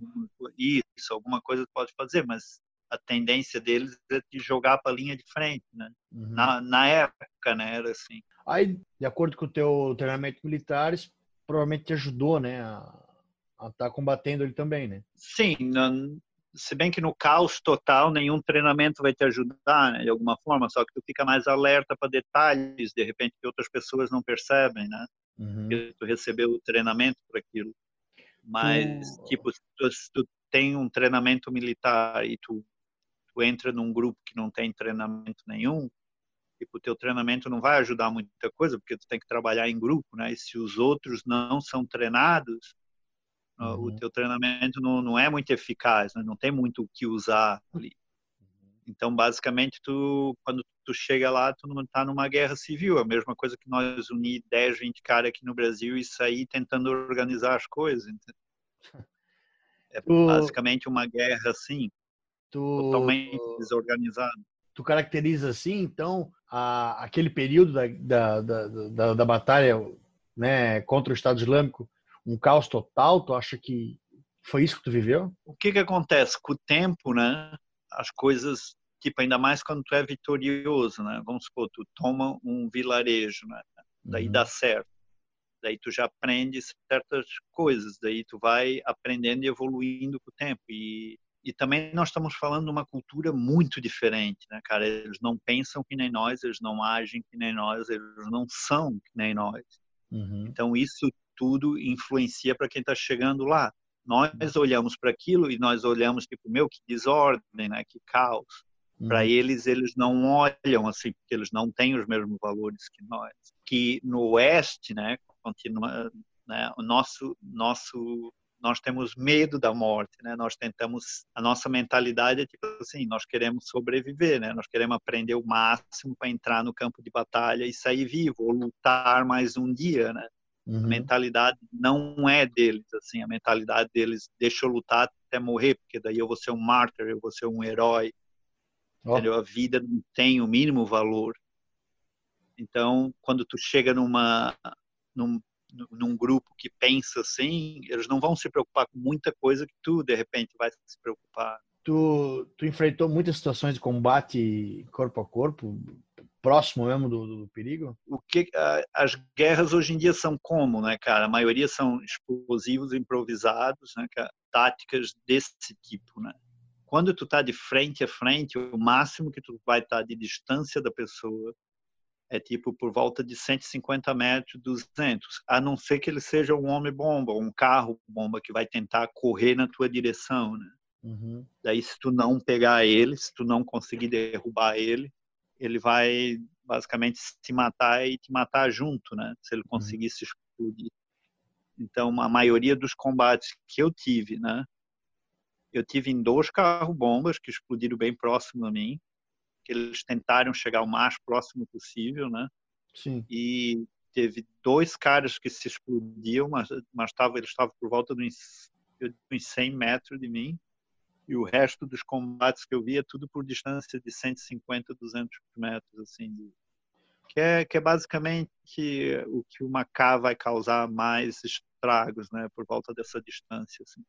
Isso, alguma coisa pode fazer, mas a tendência deles é de jogar para a linha de frente, né? Uhum. Na, na época, né, era assim. Aí, de acordo com o teu treinamento militar, isso provavelmente te ajudou, né, a estar tá combatendo ele também, né? Sim, se bem que no caos total nenhum treinamento vai te ajudar né, de alguma forma, só que tu fica mais alerta para detalhes, de repente que outras pessoas não percebem, né? Uhum. Que tu recebeu o treinamento para aquilo. Mas uhum. tipo, se tu, se tu, tem um treinamento militar e tu, tu entra num grupo que não tem treinamento nenhum, tipo, o teu treinamento não vai ajudar muita coisa, porque tu tem que trabalhar em grupo, né? E se os outros não são treinados, Uhum. O teu treinamento não, não é muito eficaz, né? não tem muito o que usar ali. Uhum. Então, basicamente, tu, quando tu chega lá, tu não está numa guerra civil. É a mesma coisa que nós unir 10, 20 caras aqui no Brasil e sair tentando organizar as coisas. É tu, basicamente uma guerra assim, tu, totalmente desorganizada. Tu caracteriza assim, então, a, aquele período da, da, da, da, da batalha né, contra o Estado Islâmico um caos total? Tu acha que foi isso que tu viveu? O que que acontece com o tempo, né? As coisas, tipo, ainda mais quando tu é vitorioso, né? Vamos supor, tu toma um vilarejo, né? Daí uhum. dá certo. Daí tu já aprende certas coisas, daí tu vai aprendendo e evoluindo com o tempo. E, e também nós estamos falando de uma cultura muito diferente, né, cara? Eles não pensam que nem nós, eles não agem que nem nós, eles não são que nem nós. Uhum. Então isso tudo influencia para quem está chegando lá. Nós olhamos para aquilo e nós olhamos tipo, meu, que desordem, né? Que caos. Uhum. Para eles, eles não olham assim, porque eles não têm os mesmos valores que nós. Que no Oeste, né? Continua, né? O nosso, nosso nós temos medo da morte, né? Nós tentamos, a nossa mentalidade é tipo assim, nós queremos sobreviver, né? Nós queremos aprender o máximo para entrar no campo de batalha e sair vivo, ou lutar mais um dia, né? Uhum. A mentalidade não é deles, assim, a mentalidade deles, deixa eu lutar até morrer, porque daí eu vou ser um mártir, eu vou ser um herói. Oh. Entendeu? A vida não tem o mínimo valor. Então, quando tu chega numa num, num grupo que pensa assim, eles não vão se preocupar com muita coisa que tu de repente vai se preocupar. Tu, tu enfrentou muitas situações de combate corpo a corpo, próximo mesmo do, do, perigo? O que as guerras hoje em dia são como, né, cara? A maioria são explosivos improvisados, né, cara? táticas desse tipo, né? Quando tu tá de frente a frente, o máximo que tu vai estar tá de distância da pessoa, é tipo por volta de 150 metros, 200, a não ser que ele seja um homem-bomba, um carro-bomba que vai tentar correr na tua direção, né? Uhum. Daí, se tu não pegar ele, se tu não conseguir derrubar ele, ele vai basicamente se matar e te matar junto, né? Se ele uhum. conseguir se explodir. Então, a maioria dos combates que eu tive, né? Eu tive em dois carro-bombas que explodiram bem próximo a mim, que eles tentaram chegar o mais próximo possível, né? Sim. E teve dois caras que se explodiam, mas, mas tava, eles estavam por volta de uns, uns 100 metros de mim. E o resto dos combates que eu via, tudo por distância de 150, 200 metros, assim. Que é, que é basicamente o que uma K vai causar mais estragos, né? Por volta dessa distância, assim.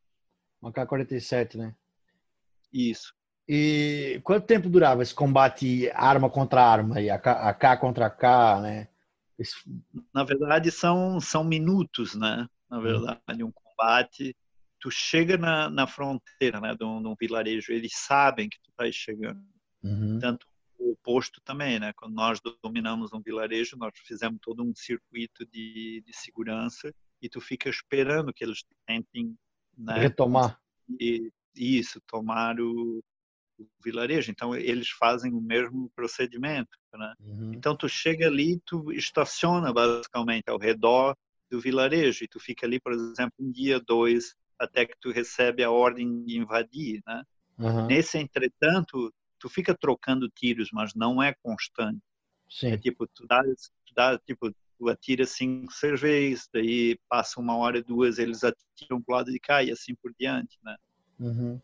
Uma K-47, né? Isso. E quanto tempo durava esse combate arma contra arma e a K contra K, né? Esse... Na verdade são são minutos, né? Na uhum. verdade, um combate. Tu chega na, na fronteira, né? De um, de um vilarejo, eles sabem que tu estás chegando. Uhum. Tanto o oposto também, né? Quando nós dominamos um vilarejo, nós fizemos todo um circuito de, de segurança e tu fica esperando que eles tentem né, retomar e, isso, tomar o, o vilarejo. Então eles fazem o mesmo procedimento, né? Uhum. Então tu chega ali, tu estaciona basicamente ao redor do vilarejo e tu fica ali, por exemplo, um dia, dois, até que tu recebe a ordem de invadir, né? Uhum. Nesse entretanto, tu fica trocando tiros, mas não é constante. Sim. É tipo, tu dá, tu dá tipo, tu atira cinco, seis vezes, daí passa uma hora, duas, eles atiram pro lado de cá e assim por diante, né? Uhum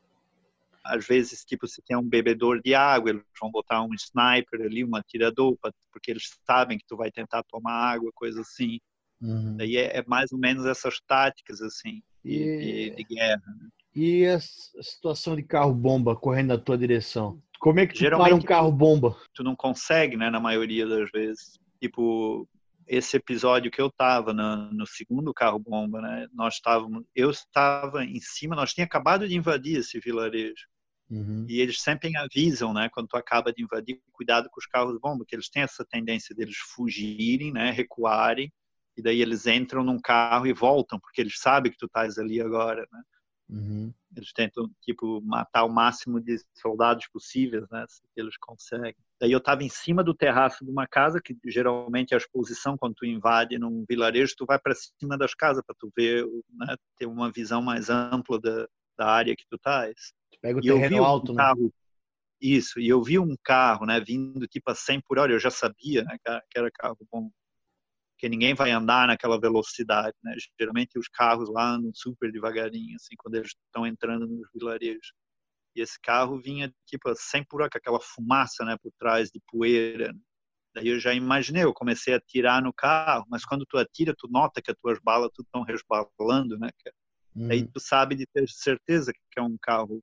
às vezes, tipo, se tem um bebedor de água, eles vão botar um sniper ali, um atirador, porque eles sabem que tu vai tentar tomar água, coisa assim. Uhum. Daí é, é, mais ou menos essas táticas, assim, de, e... de, guerra. Né? E a situação de carro-bomba correndo na tua direção? Como é que tu Geralmente, para um carro-bomba? Tu não consegue, né, na maioria das vezes. Tipo, esse episódio que eu estava no, no, segundo carro bomba, né? Nós estávamos, eu estava em cima, nós tínhamos acabado de invadir esse vilarejo. Uhum. E eles sempre avisam, né, quando tu acaba de invadir, cuidado com os carros bomba, que eles têm essa tendência deles fugirem, né, recuarem, e daí eles entram num carro e voltam, porque eles sabem que tu estás ali agora, né? Uhum. Eles tentam, tipo, matar o máximo de soldados possíveis, né, se eles conseguem. Daí eu estava em cima do terraço de uma casa, que geralmente é a exposição, quando tu invade num vilarejo, tu vai para cima das casas para tu ver, né, ter uma visão mais ampla da, da área que tu estás. Pega o e terreno alto, um né? Carro, isso, e eu vi um carro, né, vindo tipo a 100 por hora, eu já sabia, né, que era carro bom, que ninguém vai andar naquela velocidade, né? Geralmente os carros lá andam super devagarinho, assim, quando eles estão entrando nos vilarejos. E esse carro vinha tipo a 100 por aquela fumaça, né, por trás de poeira. Daí eu já imaginei, eu comecei a atirar no carro, mas quando tu atira, tu nota que as tuas balas tudo estão resbalando, né? Hum. Aí tu sabe de ter certeza que é um carro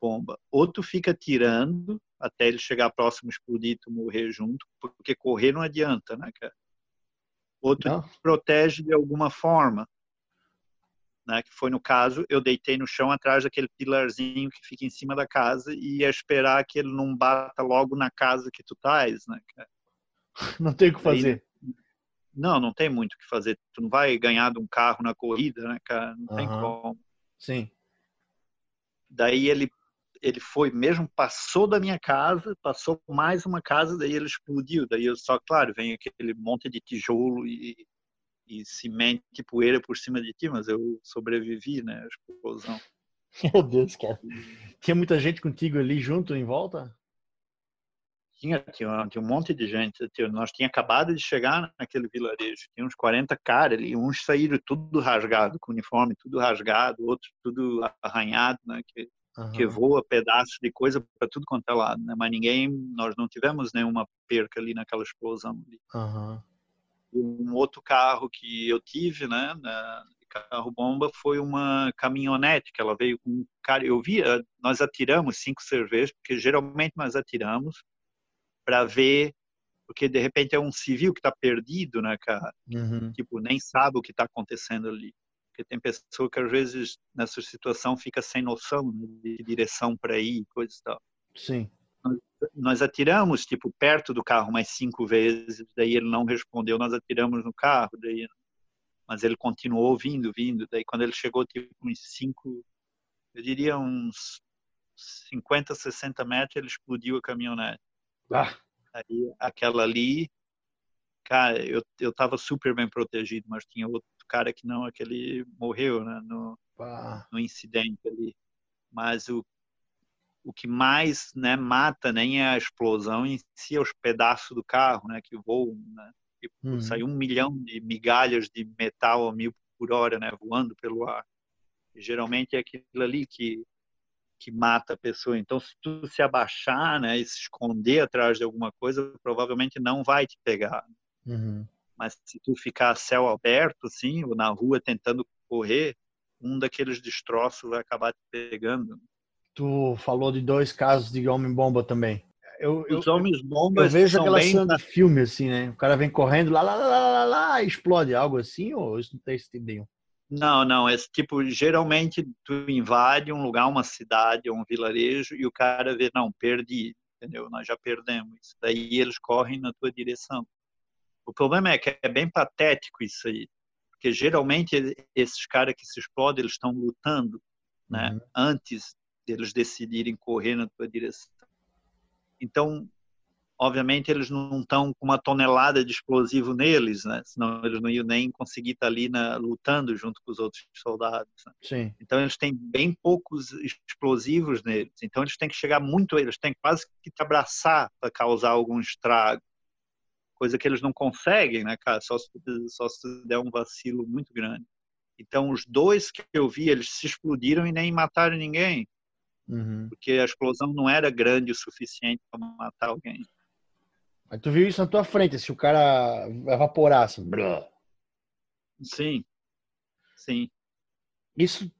bomba. Ou tu fica tirando até ele chegar próximo, explodir e tu morrer junto, porque correr não adianta, né, cara? Ou tu não. protege de alguma forma. Né, que foi no caso, eu deitei no chão atrás daquele pilarzinho que fica em cima da casa e ia esperar que ele não bata logo na casa que tu tais, né? Não tem o que fazer. Aí, não, não tem muito o que fazer. Tu não vai ganhar de um carro na corrida, né, cara? Não uhum. tem como. Sim. Daí ele ele foi mesmo, passou da minha casa, passou mais uma casa, daí ele explodiu. Daí eu só, claro, vem aquele monte de tijolo e, e cimento e poeira por cima de ti, mas eu sobrevivi, né, a explosão. Meu Deus, cara. Tinha muita gente contigo ali junto, em volta? Tinha, tinha, tinha um monte de gente. Tinha, nós tínhamos acabado de chegar naquele vilarejo. Tinha uns 40 caras ali. Uns saíram tudo rasgado, com uniforme tudo rasgado, outros tudo arranhado, né? Que uhum. que voa pedaços de coisa para tudo quanto é lado, né? Mas ninguém, nós não tivemos nenhuma perca ali naquela explosão. Ali. Uhum. Um outro carro que eu tive, né, na carro bomba foi uma caminhonete que ela veio com um cara. Eu via, nós atiramos cinco cervejas porque geralmente nós atiramos para ver porque de repente é um civil que está perdido, né, cara? Uhum. Tipo, nem sabe o que está acontecendo ali porque tem pessoa que às vezes nessa situação fica sem noção né, de direção para ir, coisa e tal. Sim. nós atiramos, tipo, perto do carro mais cinco vezes, daí ele não respondeu, nós atiramos no carro, daí, mas ele continuou vindo, vindo, daí quando ele chegou, tipo, uns cinco, eu diria uns 50, 60 metros, ele explodiu a caminhonete. Ah. Aí, aquela ali, cara, eu, eu tava super bem protegido, mas tinha outro cara que não, aquele morreu, né, no, no incidente ali. Mas o o que mais né, mata nem é a explosão em si, é os pedaços do carro né, que voam. Né? Tipo, uhum. Sai um milhão de migalhas de metal a mil por hora né, voando pelo ar. E, geralmente é aquilo ali que, que mata a pessoa. Então, se tu se abaixar né, e se esconder atrás de alguma coisa, provavelmente não vai te pegar. Uhum. Mas se tu ficar a céu aberto, assim, ou na rua tentando correr, um daqueles destroços vai acabar te pegando tu falou de dois casos de homem-bomba também. Eu, Os homens-bombas eu vejo aquela bem... cena de filme, assim, né? O cara vem correndo lá, lá, lá, lá, lá, lá explode algo assim, ou isso não tem esse tipo nenhum? Não, não. Esse tipo, geralmente, tu invade um lugar, uma cidade, um vilarejo, e o cara vê, não, perdi, entendeu? Nós já perdemos. Daí eles correm na tua direção. O problema é que é bem patético isso aí, porque geralmente esses caras que se explodem, eles estão lutando, né? Uhum. Antes deles decidirem correr na tua direção. Então, obviamente, eles não estão com uma tonelada de explosivo neles, né? Senão eles não iam nem conseguir estar ali na, lutando junto com os outros soldados. Né? Sim. Então, eles têm bem poucos explosivos neles. Então, eles têm que chegar muito, eles têm quase que te abraçar para causar algum estrago. Coisa que eles não conseguem, né, cara? Só se, só se der um vacilo muito grande. Então, os dois que eu vi, eles se explodiram e nem mataram ninguém. Uhum. Porque a explosão não era grande o suficiente para matar alguém. Mas tu viu isso na tua frente, se o cara evaporasse. Blá. Sim, sim. Isso,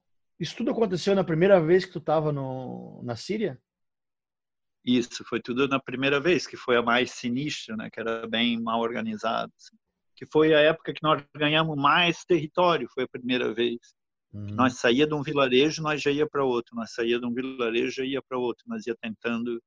isso tudo aconteceu na primeira vez que tu estava na Síria? Isso, foi tudo na primeira vez, que foi a mais sinistra, né? Que era bem mal organizado. Assim. Que foi a época que nós ganhamos mais território, foi a primeira vez. Uhum. Nós saía de um vilarejo, nós já ia para outro. Nós saía de um vilarejo, já ia para outro. Nós ia tentando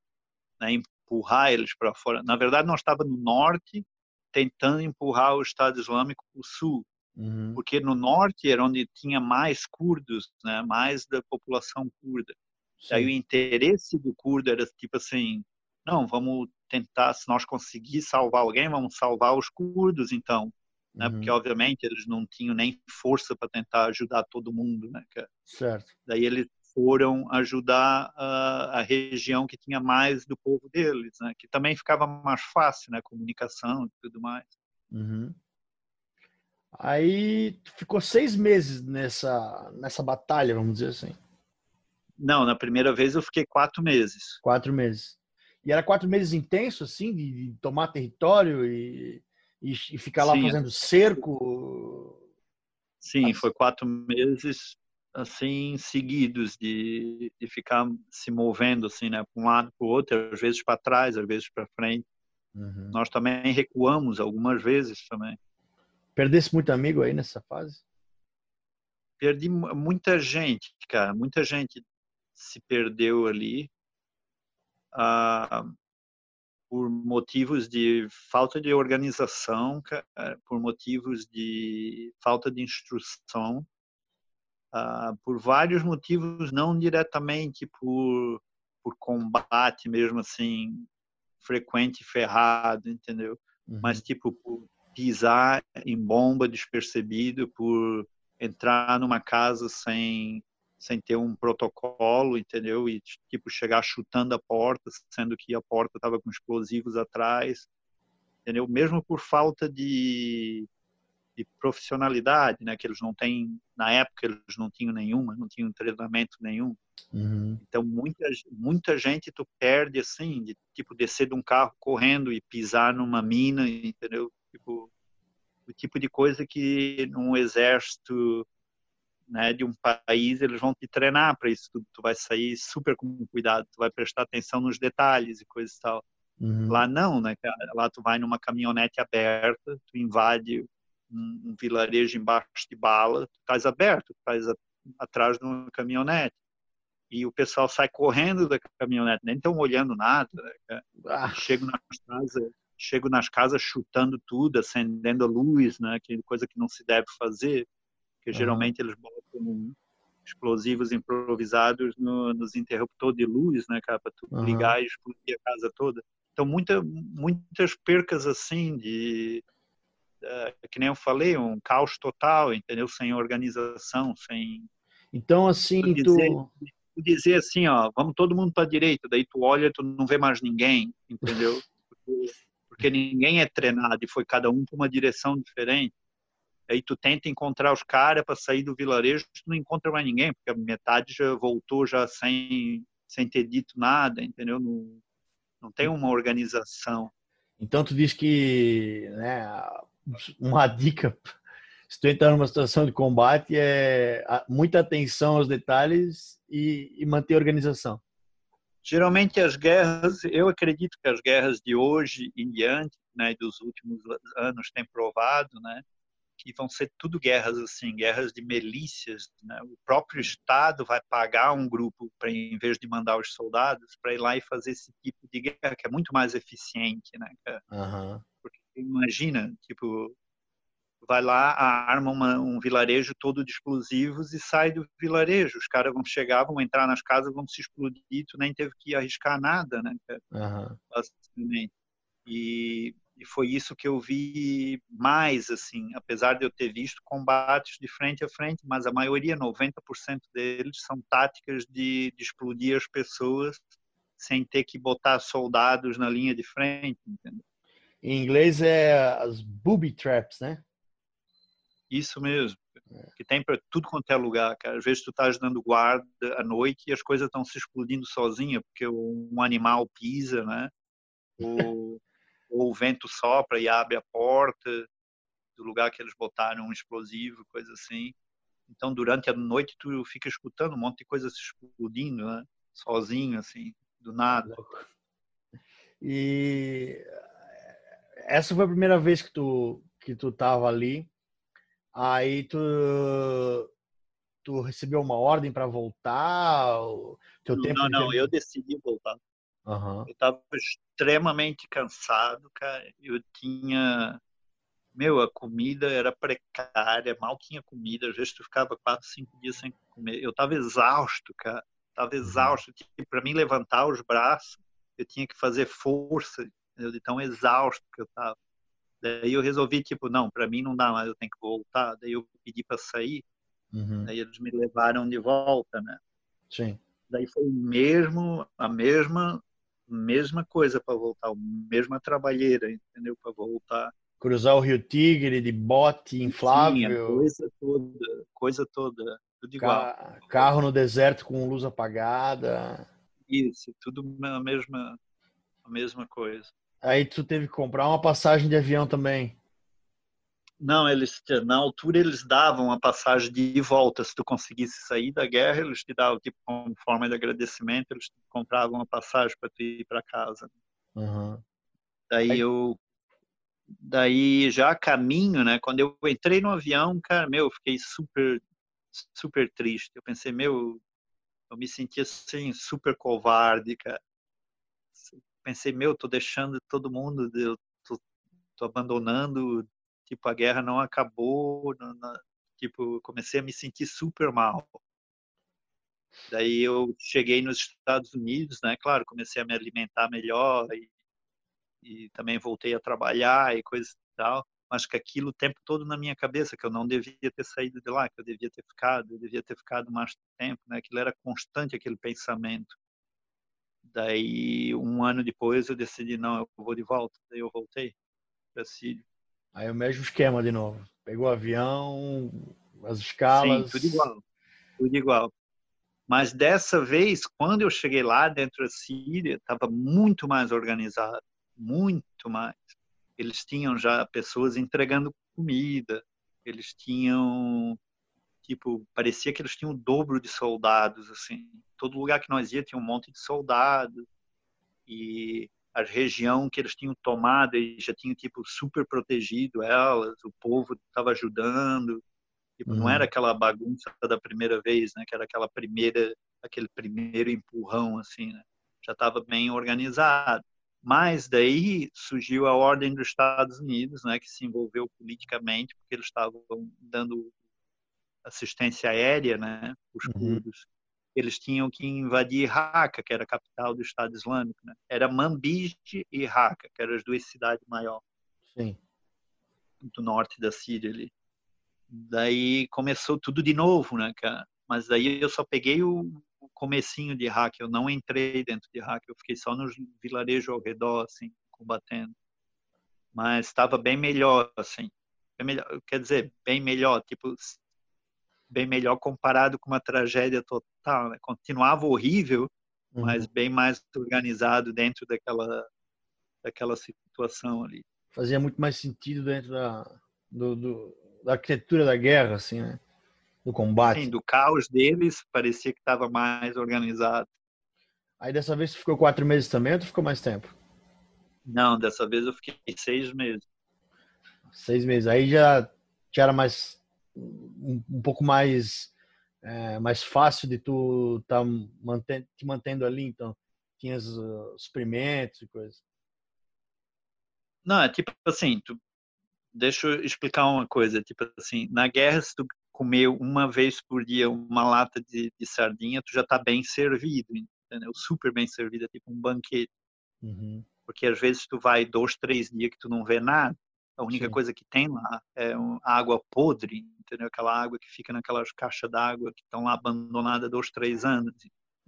né, empurrar eles para fora. Na verdade, nós estava no norte, tentando empurrar o Estado Islâmico para o sul, uhum. porque no norte era onde tinha mais curdos, né, mais da população curda. Sim. Aí o interesse do curdo era tipo assim, não, vamos tentar, se nós conseguir salvar alguém, vamos salvar os curdos, então né? Uhum. Porque obviamente eles não tinham nem força para tentar ajudar todo mundo, né? Certo. Daí eles foram ajudar a, a, região que tinha mais do povo deles, né? Que também ficava mais fácil, né? Comunicação e tudo mais. Uhum. Aí ficou seis meses nessa nessa batalha, vamos dizer assim. Não, na primeira vez eu fiquei quatro meses. Quatro meses. E era quatro meses intensos, assim, de, tomar território e e, e ficar lá Sim. fazendo cerco? Sim, foi quatro meses assim seguidos de, de ficar se movendo assim, né, para um lado para o outro, às vezes para trás, às vezes para frente. Uhum. Nós também recuamos algumas vezes também. Perdesse muito amigo aí nessa fase? Perdi muita gente, cara, muita gente se perdeu ali. Ah, por motivos de falta de organização, por motivos de falta de instrução, ah, por vários motivos, não diretamente por, por combate mesmo assim, frequente ferrado, entendeu? Uhum. Mas tipo por pisar em bomba despercebido, por entrar numa casa sem sem ter um protocolo, entendeu? E tipo chegar chutando a porta, sendo que a porta estava com explosivos atrás, entendeu? Mesmo por falta de, de, profissionalidade, né? Que eles não têm na época eles não tinham nenhuma, não tinham treinamento nenhum. Uhum. Então muita muita gente tu perde assim, de tipo descer de um carro correndo e pisar numa mina, entendeu? Tipo o tipo de coisa que num exército né, de um país, eles vão te treinar para isso tudo. Tu vai sair super com cuidado, tu vai prestar atenção nos detalhes e coisas e tal. Uhum. Lá não, né, cara? Lá tu vai numa caminhonete aberta, tu invade um, um vilarejo embaixo de bala, tu estás aberto, tu estás atrás de uma caminhonete. e o pessoal sai correndo da caminhonete, nem estão olhando nada. Né? Ah. Chego nas casas, chego nas casas chutando tudo, acendendo a luz, né? Que coisa que não se deve fazer, uhum. geralmente eles botam explosivos improvisados no, nos interruptores de luz, né, cara, para tu uhum. ligar e explodir a casa toda. Então muita, muitas percas assim de uh, que nem eu falei, um caos total, entendeu? Sem organização, sem. Então assim tu dizer, tu dizer assim, ó, vamos todo mundo para a direita, daí tu olha, tu não vê mais ninguém, entendeu? Porque, porque ninguém é treinado e foi cada um para uma direção diferente. Aí tu tenta encontrar os caras para sair do vilarejo, tu não encontra mais ninguém, porque a metade já voltou já sem sem ter dito nada, entendeu? Não, não tem uma organização. Então tu diz que, né, uma dica se tu entrar numa situação de combate é muita atenção aos detalhes e, e manter a organização. Geralmente as guerras, eu acredito que as guerras de hoje em diante, né, dos últimos anos têm provado, né, que vão ser tudo guerras assim, guerras de milícias. Né? O próprio Estado vai pagar um grupo para, em vez de mandar os soldados, para ir lá e fazer esse tipo de guerra que é muito mais eficiente, né? Uhum. Porque imagina, tipo, vai lá, arma uma, um vilarejo todo de explosivos e sai do vilarejo. Os caras vão chegar, vão entrar nas casas, vão se explodir, tu nem teve que arriscar nada, né? Uhum. Basicamente. E e foi isso que eu vi mais assim, apesar de eu ter visto combates de frente a frente, mas a maioria, 90% deles são táticas de, de, explodir as pessoas sem ter que botar soldados na linha de frente, entendeu? Em inglês é as booby traps, né? Isso mesmo. É. Que tem para tudo quanto é lugar, cara. Às vezes tu estás dando guarda à noite e as coisas estão se explodindo sozinha porque um animal pisa, né? Ou ou o vento sopra e abre a porta do lugar que eles botaram um explosivo, coisa assim. Então, durante a noite, tu fica escutando um monte de coisa se explodindo, né? Sozinho, assim, do nada. E essa foi a primeira vez que tu que tu tava ali. Aí tu tu recebeu uma ordem para voltar? Teu não, tempo não, não, eu decidi voltar. Uhum. Eu estava extremamente cansado, cara. Eu tinha. Meu, a comida era precária, mal tinha comida. Às vezes tu ficava quatro, cinco dias sem comer. Eu estava exausto, cara. Tava uhum. exausto. Para mim levantar os braços, eu tinha que fazer força, entendeu? de tão exausto que eu estava. Daí eu resolvi, tipo, não, para mim não dá mais, eu tenho que voltar. Daí eu pedi para sair. Uhum. Daí eles me levaram de volta, né? Sim. Daí foi mesmo a mesma mesma coisa para voltar, mesma trabalheira, entendeu? Para voltar. Cruzar o Rio Tigre de bote inflável. Sim, coisa toda, coisa toda, tudo igual. Ca carro no deserto com luz apagada. Isso, tudo a mesma, a mesma coisa. Aí tu teve que comprar uma passagem de avião também. Não, eles na altura eles davam a passagem de volta. Se tu conseguisse sair da guerra, eles te davam tipo como forma de agradecimento, eles compravam a passagem para tu ir para casa. Uhum. Daí eu, daí já caminho, né? Quando eu entrei no avião, cara, meu, eu fiquei super, super triste. Eu pensei, meu, eu me senti assim super covarde, cara. Pensei, meu, tô deixando todo mundo, eu tô, tô abandonando tipo, a guerra não acabou, tipo, comecei a me sentir super mal. Daí eu cheguei nos Estados Unidos, né? Claro, comecei a me alimentar melhor e, e também voltei a trabalhar e coisas e tal. Mas que aquilo o tempo todo na minha cabeça, que eu não devia ter saído de lá, que eu devia ter ficado, eu devia ter ficado mais tempo, né? Aquilo era constante, aquele pensamento. Daí, um ano depois, eu decidi, não, eu vou de volta. Daí eu voltei para Sírio. Aí o mesmo esquema de novo. Pegou o avião, as escalas. Sim, tudo igual. Tudo igual. Mas dessa vez, quando eu cheguei lá dentro da Síria, estava muito mais organizado. Muito mais. Eles tinham já pessoas entregando comida. Eles tinham tipo, parecia que eles tinham o dobro de soldados, assim. Todo lugar que nós ia tinha um monte de soldados. E a região que eles tinham tomado e já tinham tipo super protegido elas, o povo estava ajudando. Tipo, uhum. não era aquela bagunça da primeira vez, né? Que era aquela primeira aquele primeiro empurrão, assim, né? já estava bem organizado. Mas daí surgiu a Ordem dos Estados Unidos, né, que se envolveu politicamente, porque eles estavam dando assistência aérea, né, os uhum. curdos. Eles tinham que invadir Raqqa, que era a capital do Estado Islâmico. Né? Era Manbij e Raqqa, que eram as duas cidades maiores. Sim. Do norte da Síria ali. Daí começou tudo de novo, né, cara? Mas daí eu só peguei o, comecinho de hack, eu não entrei dentro de hack, eu fiquei só nos vilarejos ao redor, assim, combatendo. Mas estava bem melhor, assim. Bem melhor, quer dizer, bem melhor, tipo, bem melhor comparado com uma tragédia total. Né? Continuava horrível, uhum. mas bem mais organizado dentro daquela, daquela situação ali. Fazia muito mais sentido dentro da, do, do, da arquitetura da guerra, assim, né? do combate. Sim, do caos deles, parecia que estava mais organizado. Aí dessa vez você ficou quatro meses também ou tu ficou mais tempo? Não, dessa vez eu fiquei seis meses. Seis meses. Aí já, já era mais um, um pouco mais é, mais fácil de tu tá mantendo, te mantendo ali, então tinha os uh, suprimentos e coisas. Não, é tipo assim, tu, deixa eu explicar uma coisa, tipo assim, na guerra se tu comer uma vez por dia uma lata de, de sardinha, tu já está bem servido, entendeu? Super bem servido, é tipo um banquete. Uhum. Porque às vezes tu vai dois, três dias que tu não vê nada, a única Sim. coisa que tem lá é água podre, entendeu? Aquela água que fica naquelas caixas d'água que estão lá abandonadas dois, três anos.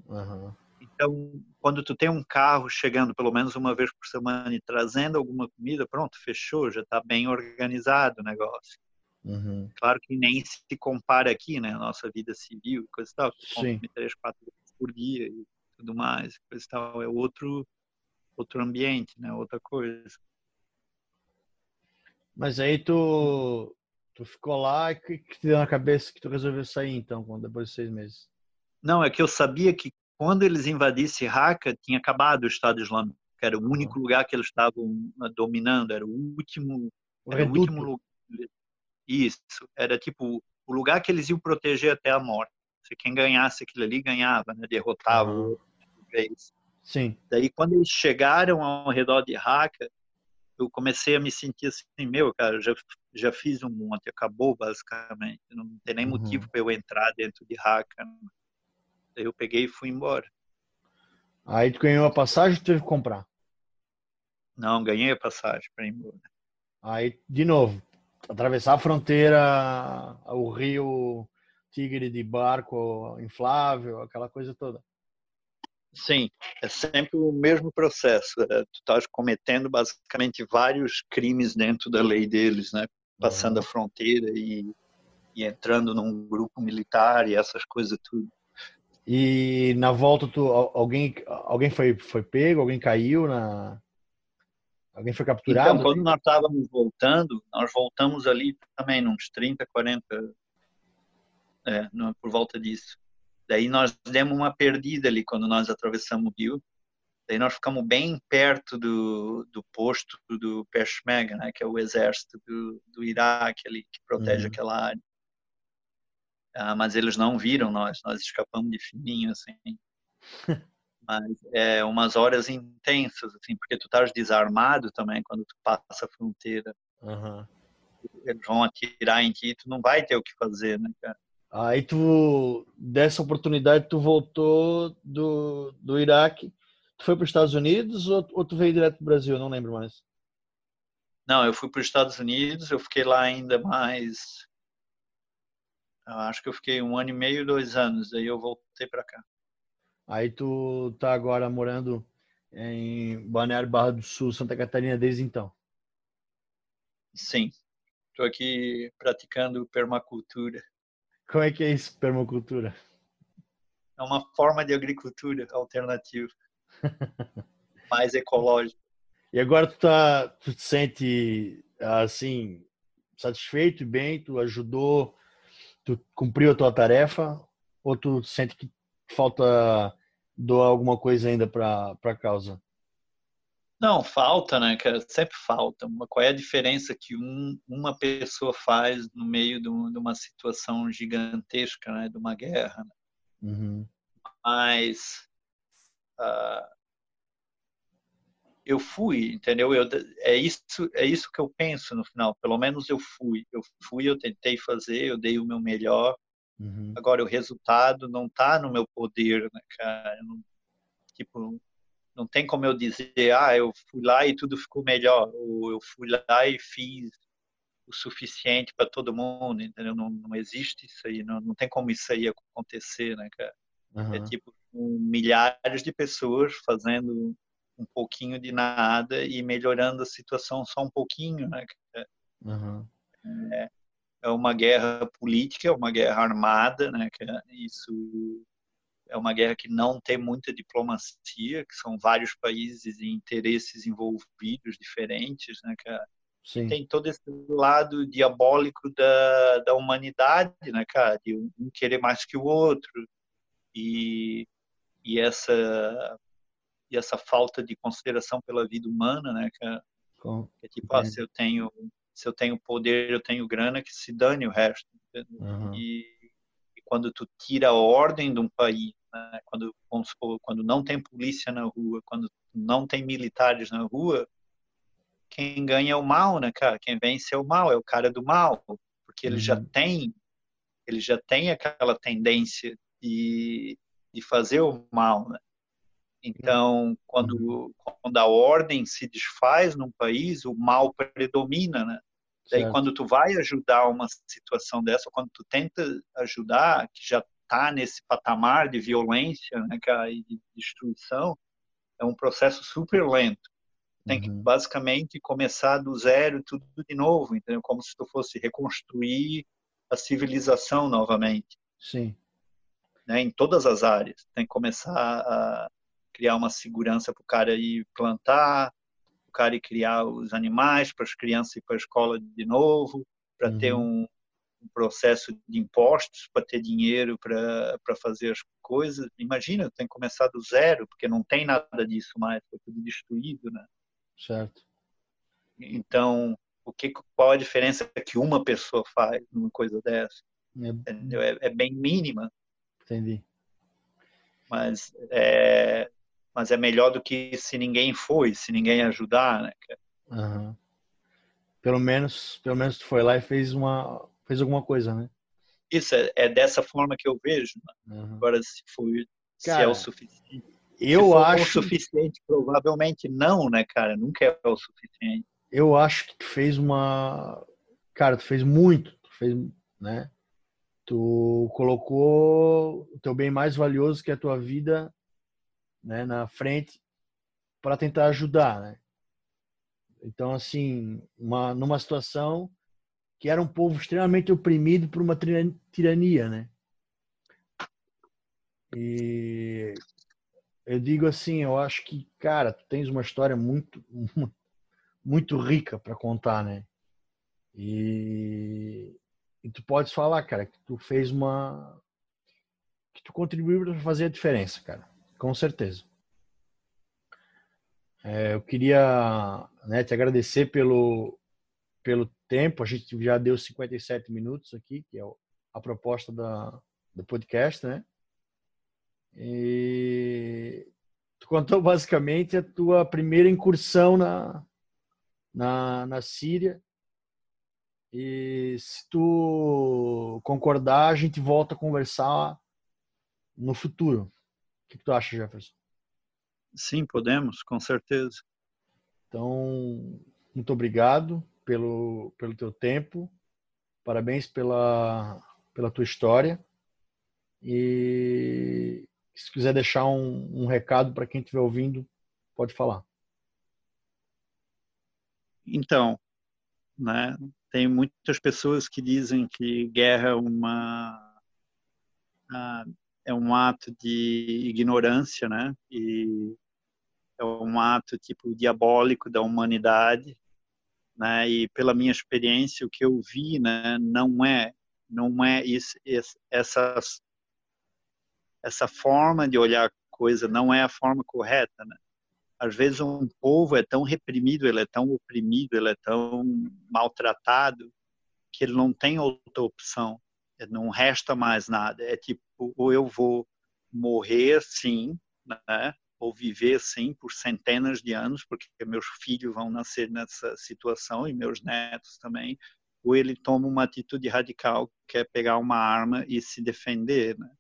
Uhum. Então, quando tu tem um carro chegando pelo menos uma vez por semana e trazendo alguma comida, pronto, fechou, já está bem organizado o negócio. Uhum. Claro que nem se compara aqui, né? Nossa vida civil, coisa e tal. Tu come três, quatro vezes por dia e tudo mais, coisa e tal. É outro, outro ambiente, né? Outra coisa. Mas aí tu, tu ficou lá e que, que te deu na cabeça que tu resolveu sair então, depois de seis meses? Não, é que eu sabia que quando eles invadissem Raqqa, tinha acabado o Estado Islâmico, que era o único uhum. lugar que eles estavam ah, dominando, era o último, era o último lugar isso, era tipo o lugar que eles iam proteger até a morte. Se quem ganhasse aquilo ali ganhava, né? derrotava uhum. o vez. Sim. Daí quando eles chegaram ao redor de Raqqa, eu comecei a me sentir assim, meu, cara, já já fiz um monte, acabou basicamente, não tem nem uhum. motivo para eu entrar dentro de Raqqa. Daí eu peguei e fui embora. Aí tu ganhou a passagem ou teve que comprar? Não, ganhei a passagem para ir embora. Aí, de novo, atravessar a fronteira, o rio Tigre de barco inflável, aquela coisa toda. Sim, é sempre o mesmo processo. É, tu estás cometendo basicamente vários crimes dentro da lei deles, né? Passando uhum. a fronteira e, e entrando num grupo militar e essas coisas tudo. E na volta tu alguém alguém foi foi pego, alguém caiu na Alguém foi capturado? Então, quando nós estávamos voltando, nós voltamos ali também, uns 30, 40, é, por volta disso. Daí nós demos uma perdida ali quando nós atravessamos o rio. Daí nós ficamos bem perto do, do posto do Peshmerga, né, que é o exército do, do Iraque ali, que protege uhum. aquela área. Ah, mas eles não viram nós, nós escapamos de fininho, assim. mas é umas horas intensas, assim, porque tu estás desarmado também quando tu passa a fronteira. Uhum. Eles vão atirar em ti, tu não vai ter o que fazer, né, cara? Aí tu, dessa oportunidade, tu voltou do, do Iraque, tu foi para os Estados Unidos ou, ou tu veio direto para o Brasil? não lembro mais. Não, eu fui para os Estados Unidos, eu fiquei lá ainda mais. Eu acho que eu fiquei um ano e meio, dois anos, daí eu voltei para cá. Aí tu tá agora morando em Balneário Barra do Sul, Santa Catarina, desde então? Sim. Estou aqui praticando permacultura. Como é que é isso, permacultura? É uma forma de agricultura alternativa, mais ecológica. E agora tu tá, tu te sente assim satisfeito e bem? Tu ajudou, tu cumpriu a tua tarefa? Ou tu sente que falta doar alguma coisa ainda para a causa? Não, falta, né, cara? Sempre falta. Qual é a diferença que um, uma pessoa faz no meio de, uma situação gigantesca, né, de uma guerra? Né? Uhum. Mas uh, eu fui, entendeu? Eu, é isso, é isso que eu penso no final. Pelo menos eu fui, eu fui, eu tentei fazer, eu dei o meu melhor. Uhum. Agora o resultado não está no meu poder, né, cara? Não, tipo, não tem como eu dizer, ah, eu fui lá e tudo ficou melhor, ou eu fui lá e fiz o suficiente para todo mundo, entendeu? Não, não existe isso aí, não, não tem como isso aí acontecer, né, cara? Uhum. É tipo milhares de pessoas fazendo um pouquinho de nada e melhorando a situação só um pouquinho, né? Uhum. É, é uma guerra política, é uma guerra armada, né? Isso é uma guerra que não tem muita diplomacia, que são vários países e interesses envolvidos diferentes, né? Sim. Tem todo esse lado diabólico da, da humanidade, né, cara? De um querer mais que o outro. E, e essa e essa falta de consideração pela vida humana, né, cara? É tipo, ah, se eu tenho se eu tenho poder, eu tenho grana, que se dane o resto. Uhum. E, e, quando tu tira a ordem de um país, né, quando quando não tem polícia na rua, quando não tem militares na rua, quem ganha é o mal, né, cara? Quem vence é o mal, é o cara do mal, porque ele uhum. já tem ele já tem aquela tendência de, de fazer o mal, né? Então, quando, quando a ordem se desfaz num país, o mal predomina, né? Daí, certo. quando tu vai ajudar uma situação dessa, quando tu tenta ajudar, que já está nesse patamar de violência né, e de destruição, é um processo super lento. Tem que, uhum. basicamente, começar do zero, tudo de novo, entendeu? Como se tu fosse reconstruir a civilização novamente. Sim. Né, em todas as áreas. Tem que começar a criar uma segurança para o cara ir plantar, o cara ir criar os animais para as crianças ir para a escola de novo, para uhum. ter um, um, processo de impostos, para ter dinheiro para fazer as coisas. Imagina, tem que começar do zero, porque não tem nada disso mais, foi tudo destruído, né? Certo. Então, o que, qual a diferença que uma pessoa faz numa coisa dessa? É, é, é bem mínima. Entendi. Mas é, mas é melhor do que se ninguém foi, se ninguém ajudar, né? Uhum. Pelo menos, pelo menos tu foi lá e fez uma, fez alguma coisa, né? Isso é, é dessa forma que eu vejo. Né? Uhum. Agora se foi, cara, se é o suficiente. Eu se acho o suficiente, provavelmente não, né, cara? Nunca é o suficiente. Eu acho que tu fez uma, cara, tu fez muito, tu fez, né? Tu colocou o teu bem mais valioso que é a tua vida né, na frente para tentar ajudar, né? Então, assim, uma, numa situação que era um povo extremamente oprimido por uma tirania, né? E eu digo assim, eu acho que, cara, tu tens uma história muito, muito rica para contar, né? E, e tu podes falar, cara, que tu fez uma, que tu contribuiu para fazer a diferença, cara com certeza. É, eu queria né, te agradecer pelo, pelo tempo. A gente já deu 57 minutos aqui, que é a proposta da, do podcast, né? E tu contou basicamente a tua primeira incursão na, na, na Síria. E se tu concordar, a gente volta a conversar no futuro que, que tu acha, Jefferson? Sim, podemos, com certeza. Então, muito obrigado pelo, pelo teu tempo, parabéns pela, pela tua história. E se quiser deixar um, um recado para quem estiver ouvindo, pode falar. Então, né, tem muitas pessoas que dizem que guerra é uma é um ato de ignorância, né? E é um ato tipo diabólico da humanidade, né? E pela minha experiência, o que eu vi, né, não é não é isso, essa essa forma de olhar a coisa não é a forma correta, né? Às vezes um povo é tão reprimido, ele é tão oprimido, ele é tão maltratado que ele não tem outra opção não resta mais nada. É tipo, ou eu vou morrer sim, né? Ou viver sim por centenas de anos, porque meus filhos vão nascer nessa situação e meus netos também, ou ele toma uma atitude radical, que é pegar uma arma e se defender. Né?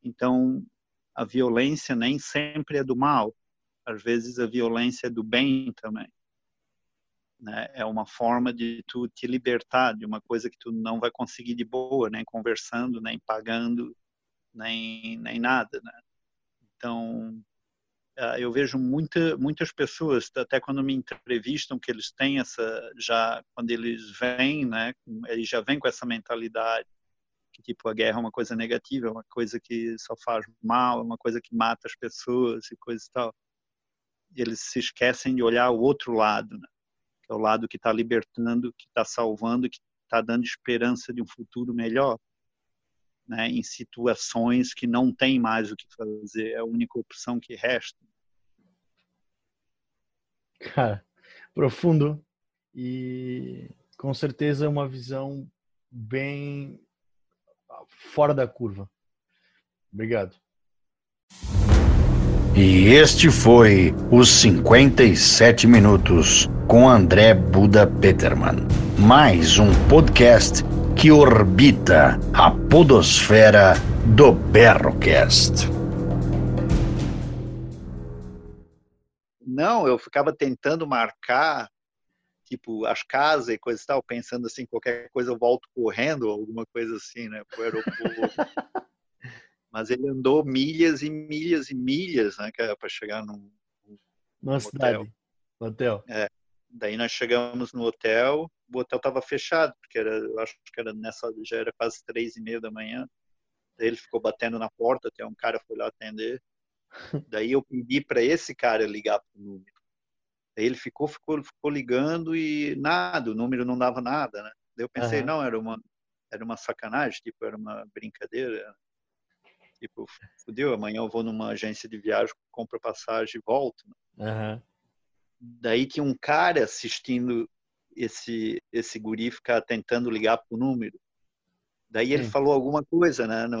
Então, a violência nem sempre é do mal, às vezes a violência é do bem também. Né? É uma forma de tu te libertar de uma coisa que tu não vai conseguir de boa, nem conversando, nem pagando, nem, nem nada. Né? Então, ah, eu vejo muita, muitas pessoas, até quando me entrevistam, que eles têm essa, já, quando eles vêm, né, eles já vêm com essa mentalidade, que tipo, a guerra é uma coisa negativa, é uma coisa que só faz mal, é uma coisa que mata as pessoas e coisa e tal. Eles se esquecem de olhar o outro lado, né, que é o lado que está libertando, que está salvando, que está dando esperança de um futuro melhor né, em situações que não tem mais o que fazer, é a única opção que resta. Cara, profundo e com certeza uma visão bem fora da curva. Obrigado. E este foi os 57 minutos com André Buda Peterman. Mais um podcast que orbita a podosfera do Berrocast. Não, eu ficava tentando marcar tipo as casas e coisas e tal, pensando assim, qualquer coisa eu volto correndo, alguma coisa assim, né, pro aeroporto. Mas ele andou milhas e milhas e milhas, né, para chegar num, num cidade, hotel. hotel. É. Daí nós chegamos no hotel, o hotel estava fechado, porque era, eu acho que era nessa, já era quase três e meia da manhã. Daí ele ficou batendo na porta, até um cara foi lá atender. Daí eu pedi para esse cara ligar para o número. Daí ele ficou, ficou, ficou ligando e nada, o número não dava nada, né? Daí eu pensei, uhum. não, era uma, era uma sacanagem, tipo, era uma brincadeira. Tipo, fudeu, amanhã eu vou numa agência de viagem, compro passagem e volto. Né? Uhum. Daí tinha um cara assistindo esse esse guri ficar tentando ligar pro número. Daí ele Sim. falou alguma coisa, né, no,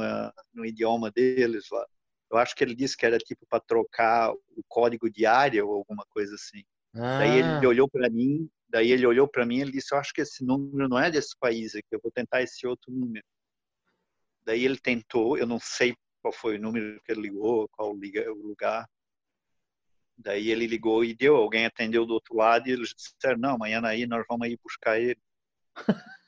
no idioma deles lá. Eu acho que ele disse que era tipo para trocar o código de área ou alguma coisa assim. Ah. Daí ele ah. olhou para mim, daí ele olhou para mim e ele disse: "Eu acho que esse número não é desse país aqui, eu vou tentar esse outro número". Daí ele tentou, eu não sei qual foi o número que ele ligou, qual o lugar. Daí ele ligou e deu, alguém atendeu do outro lado e eles disseram, não, amanhã aí nós vamos aí buscar ele.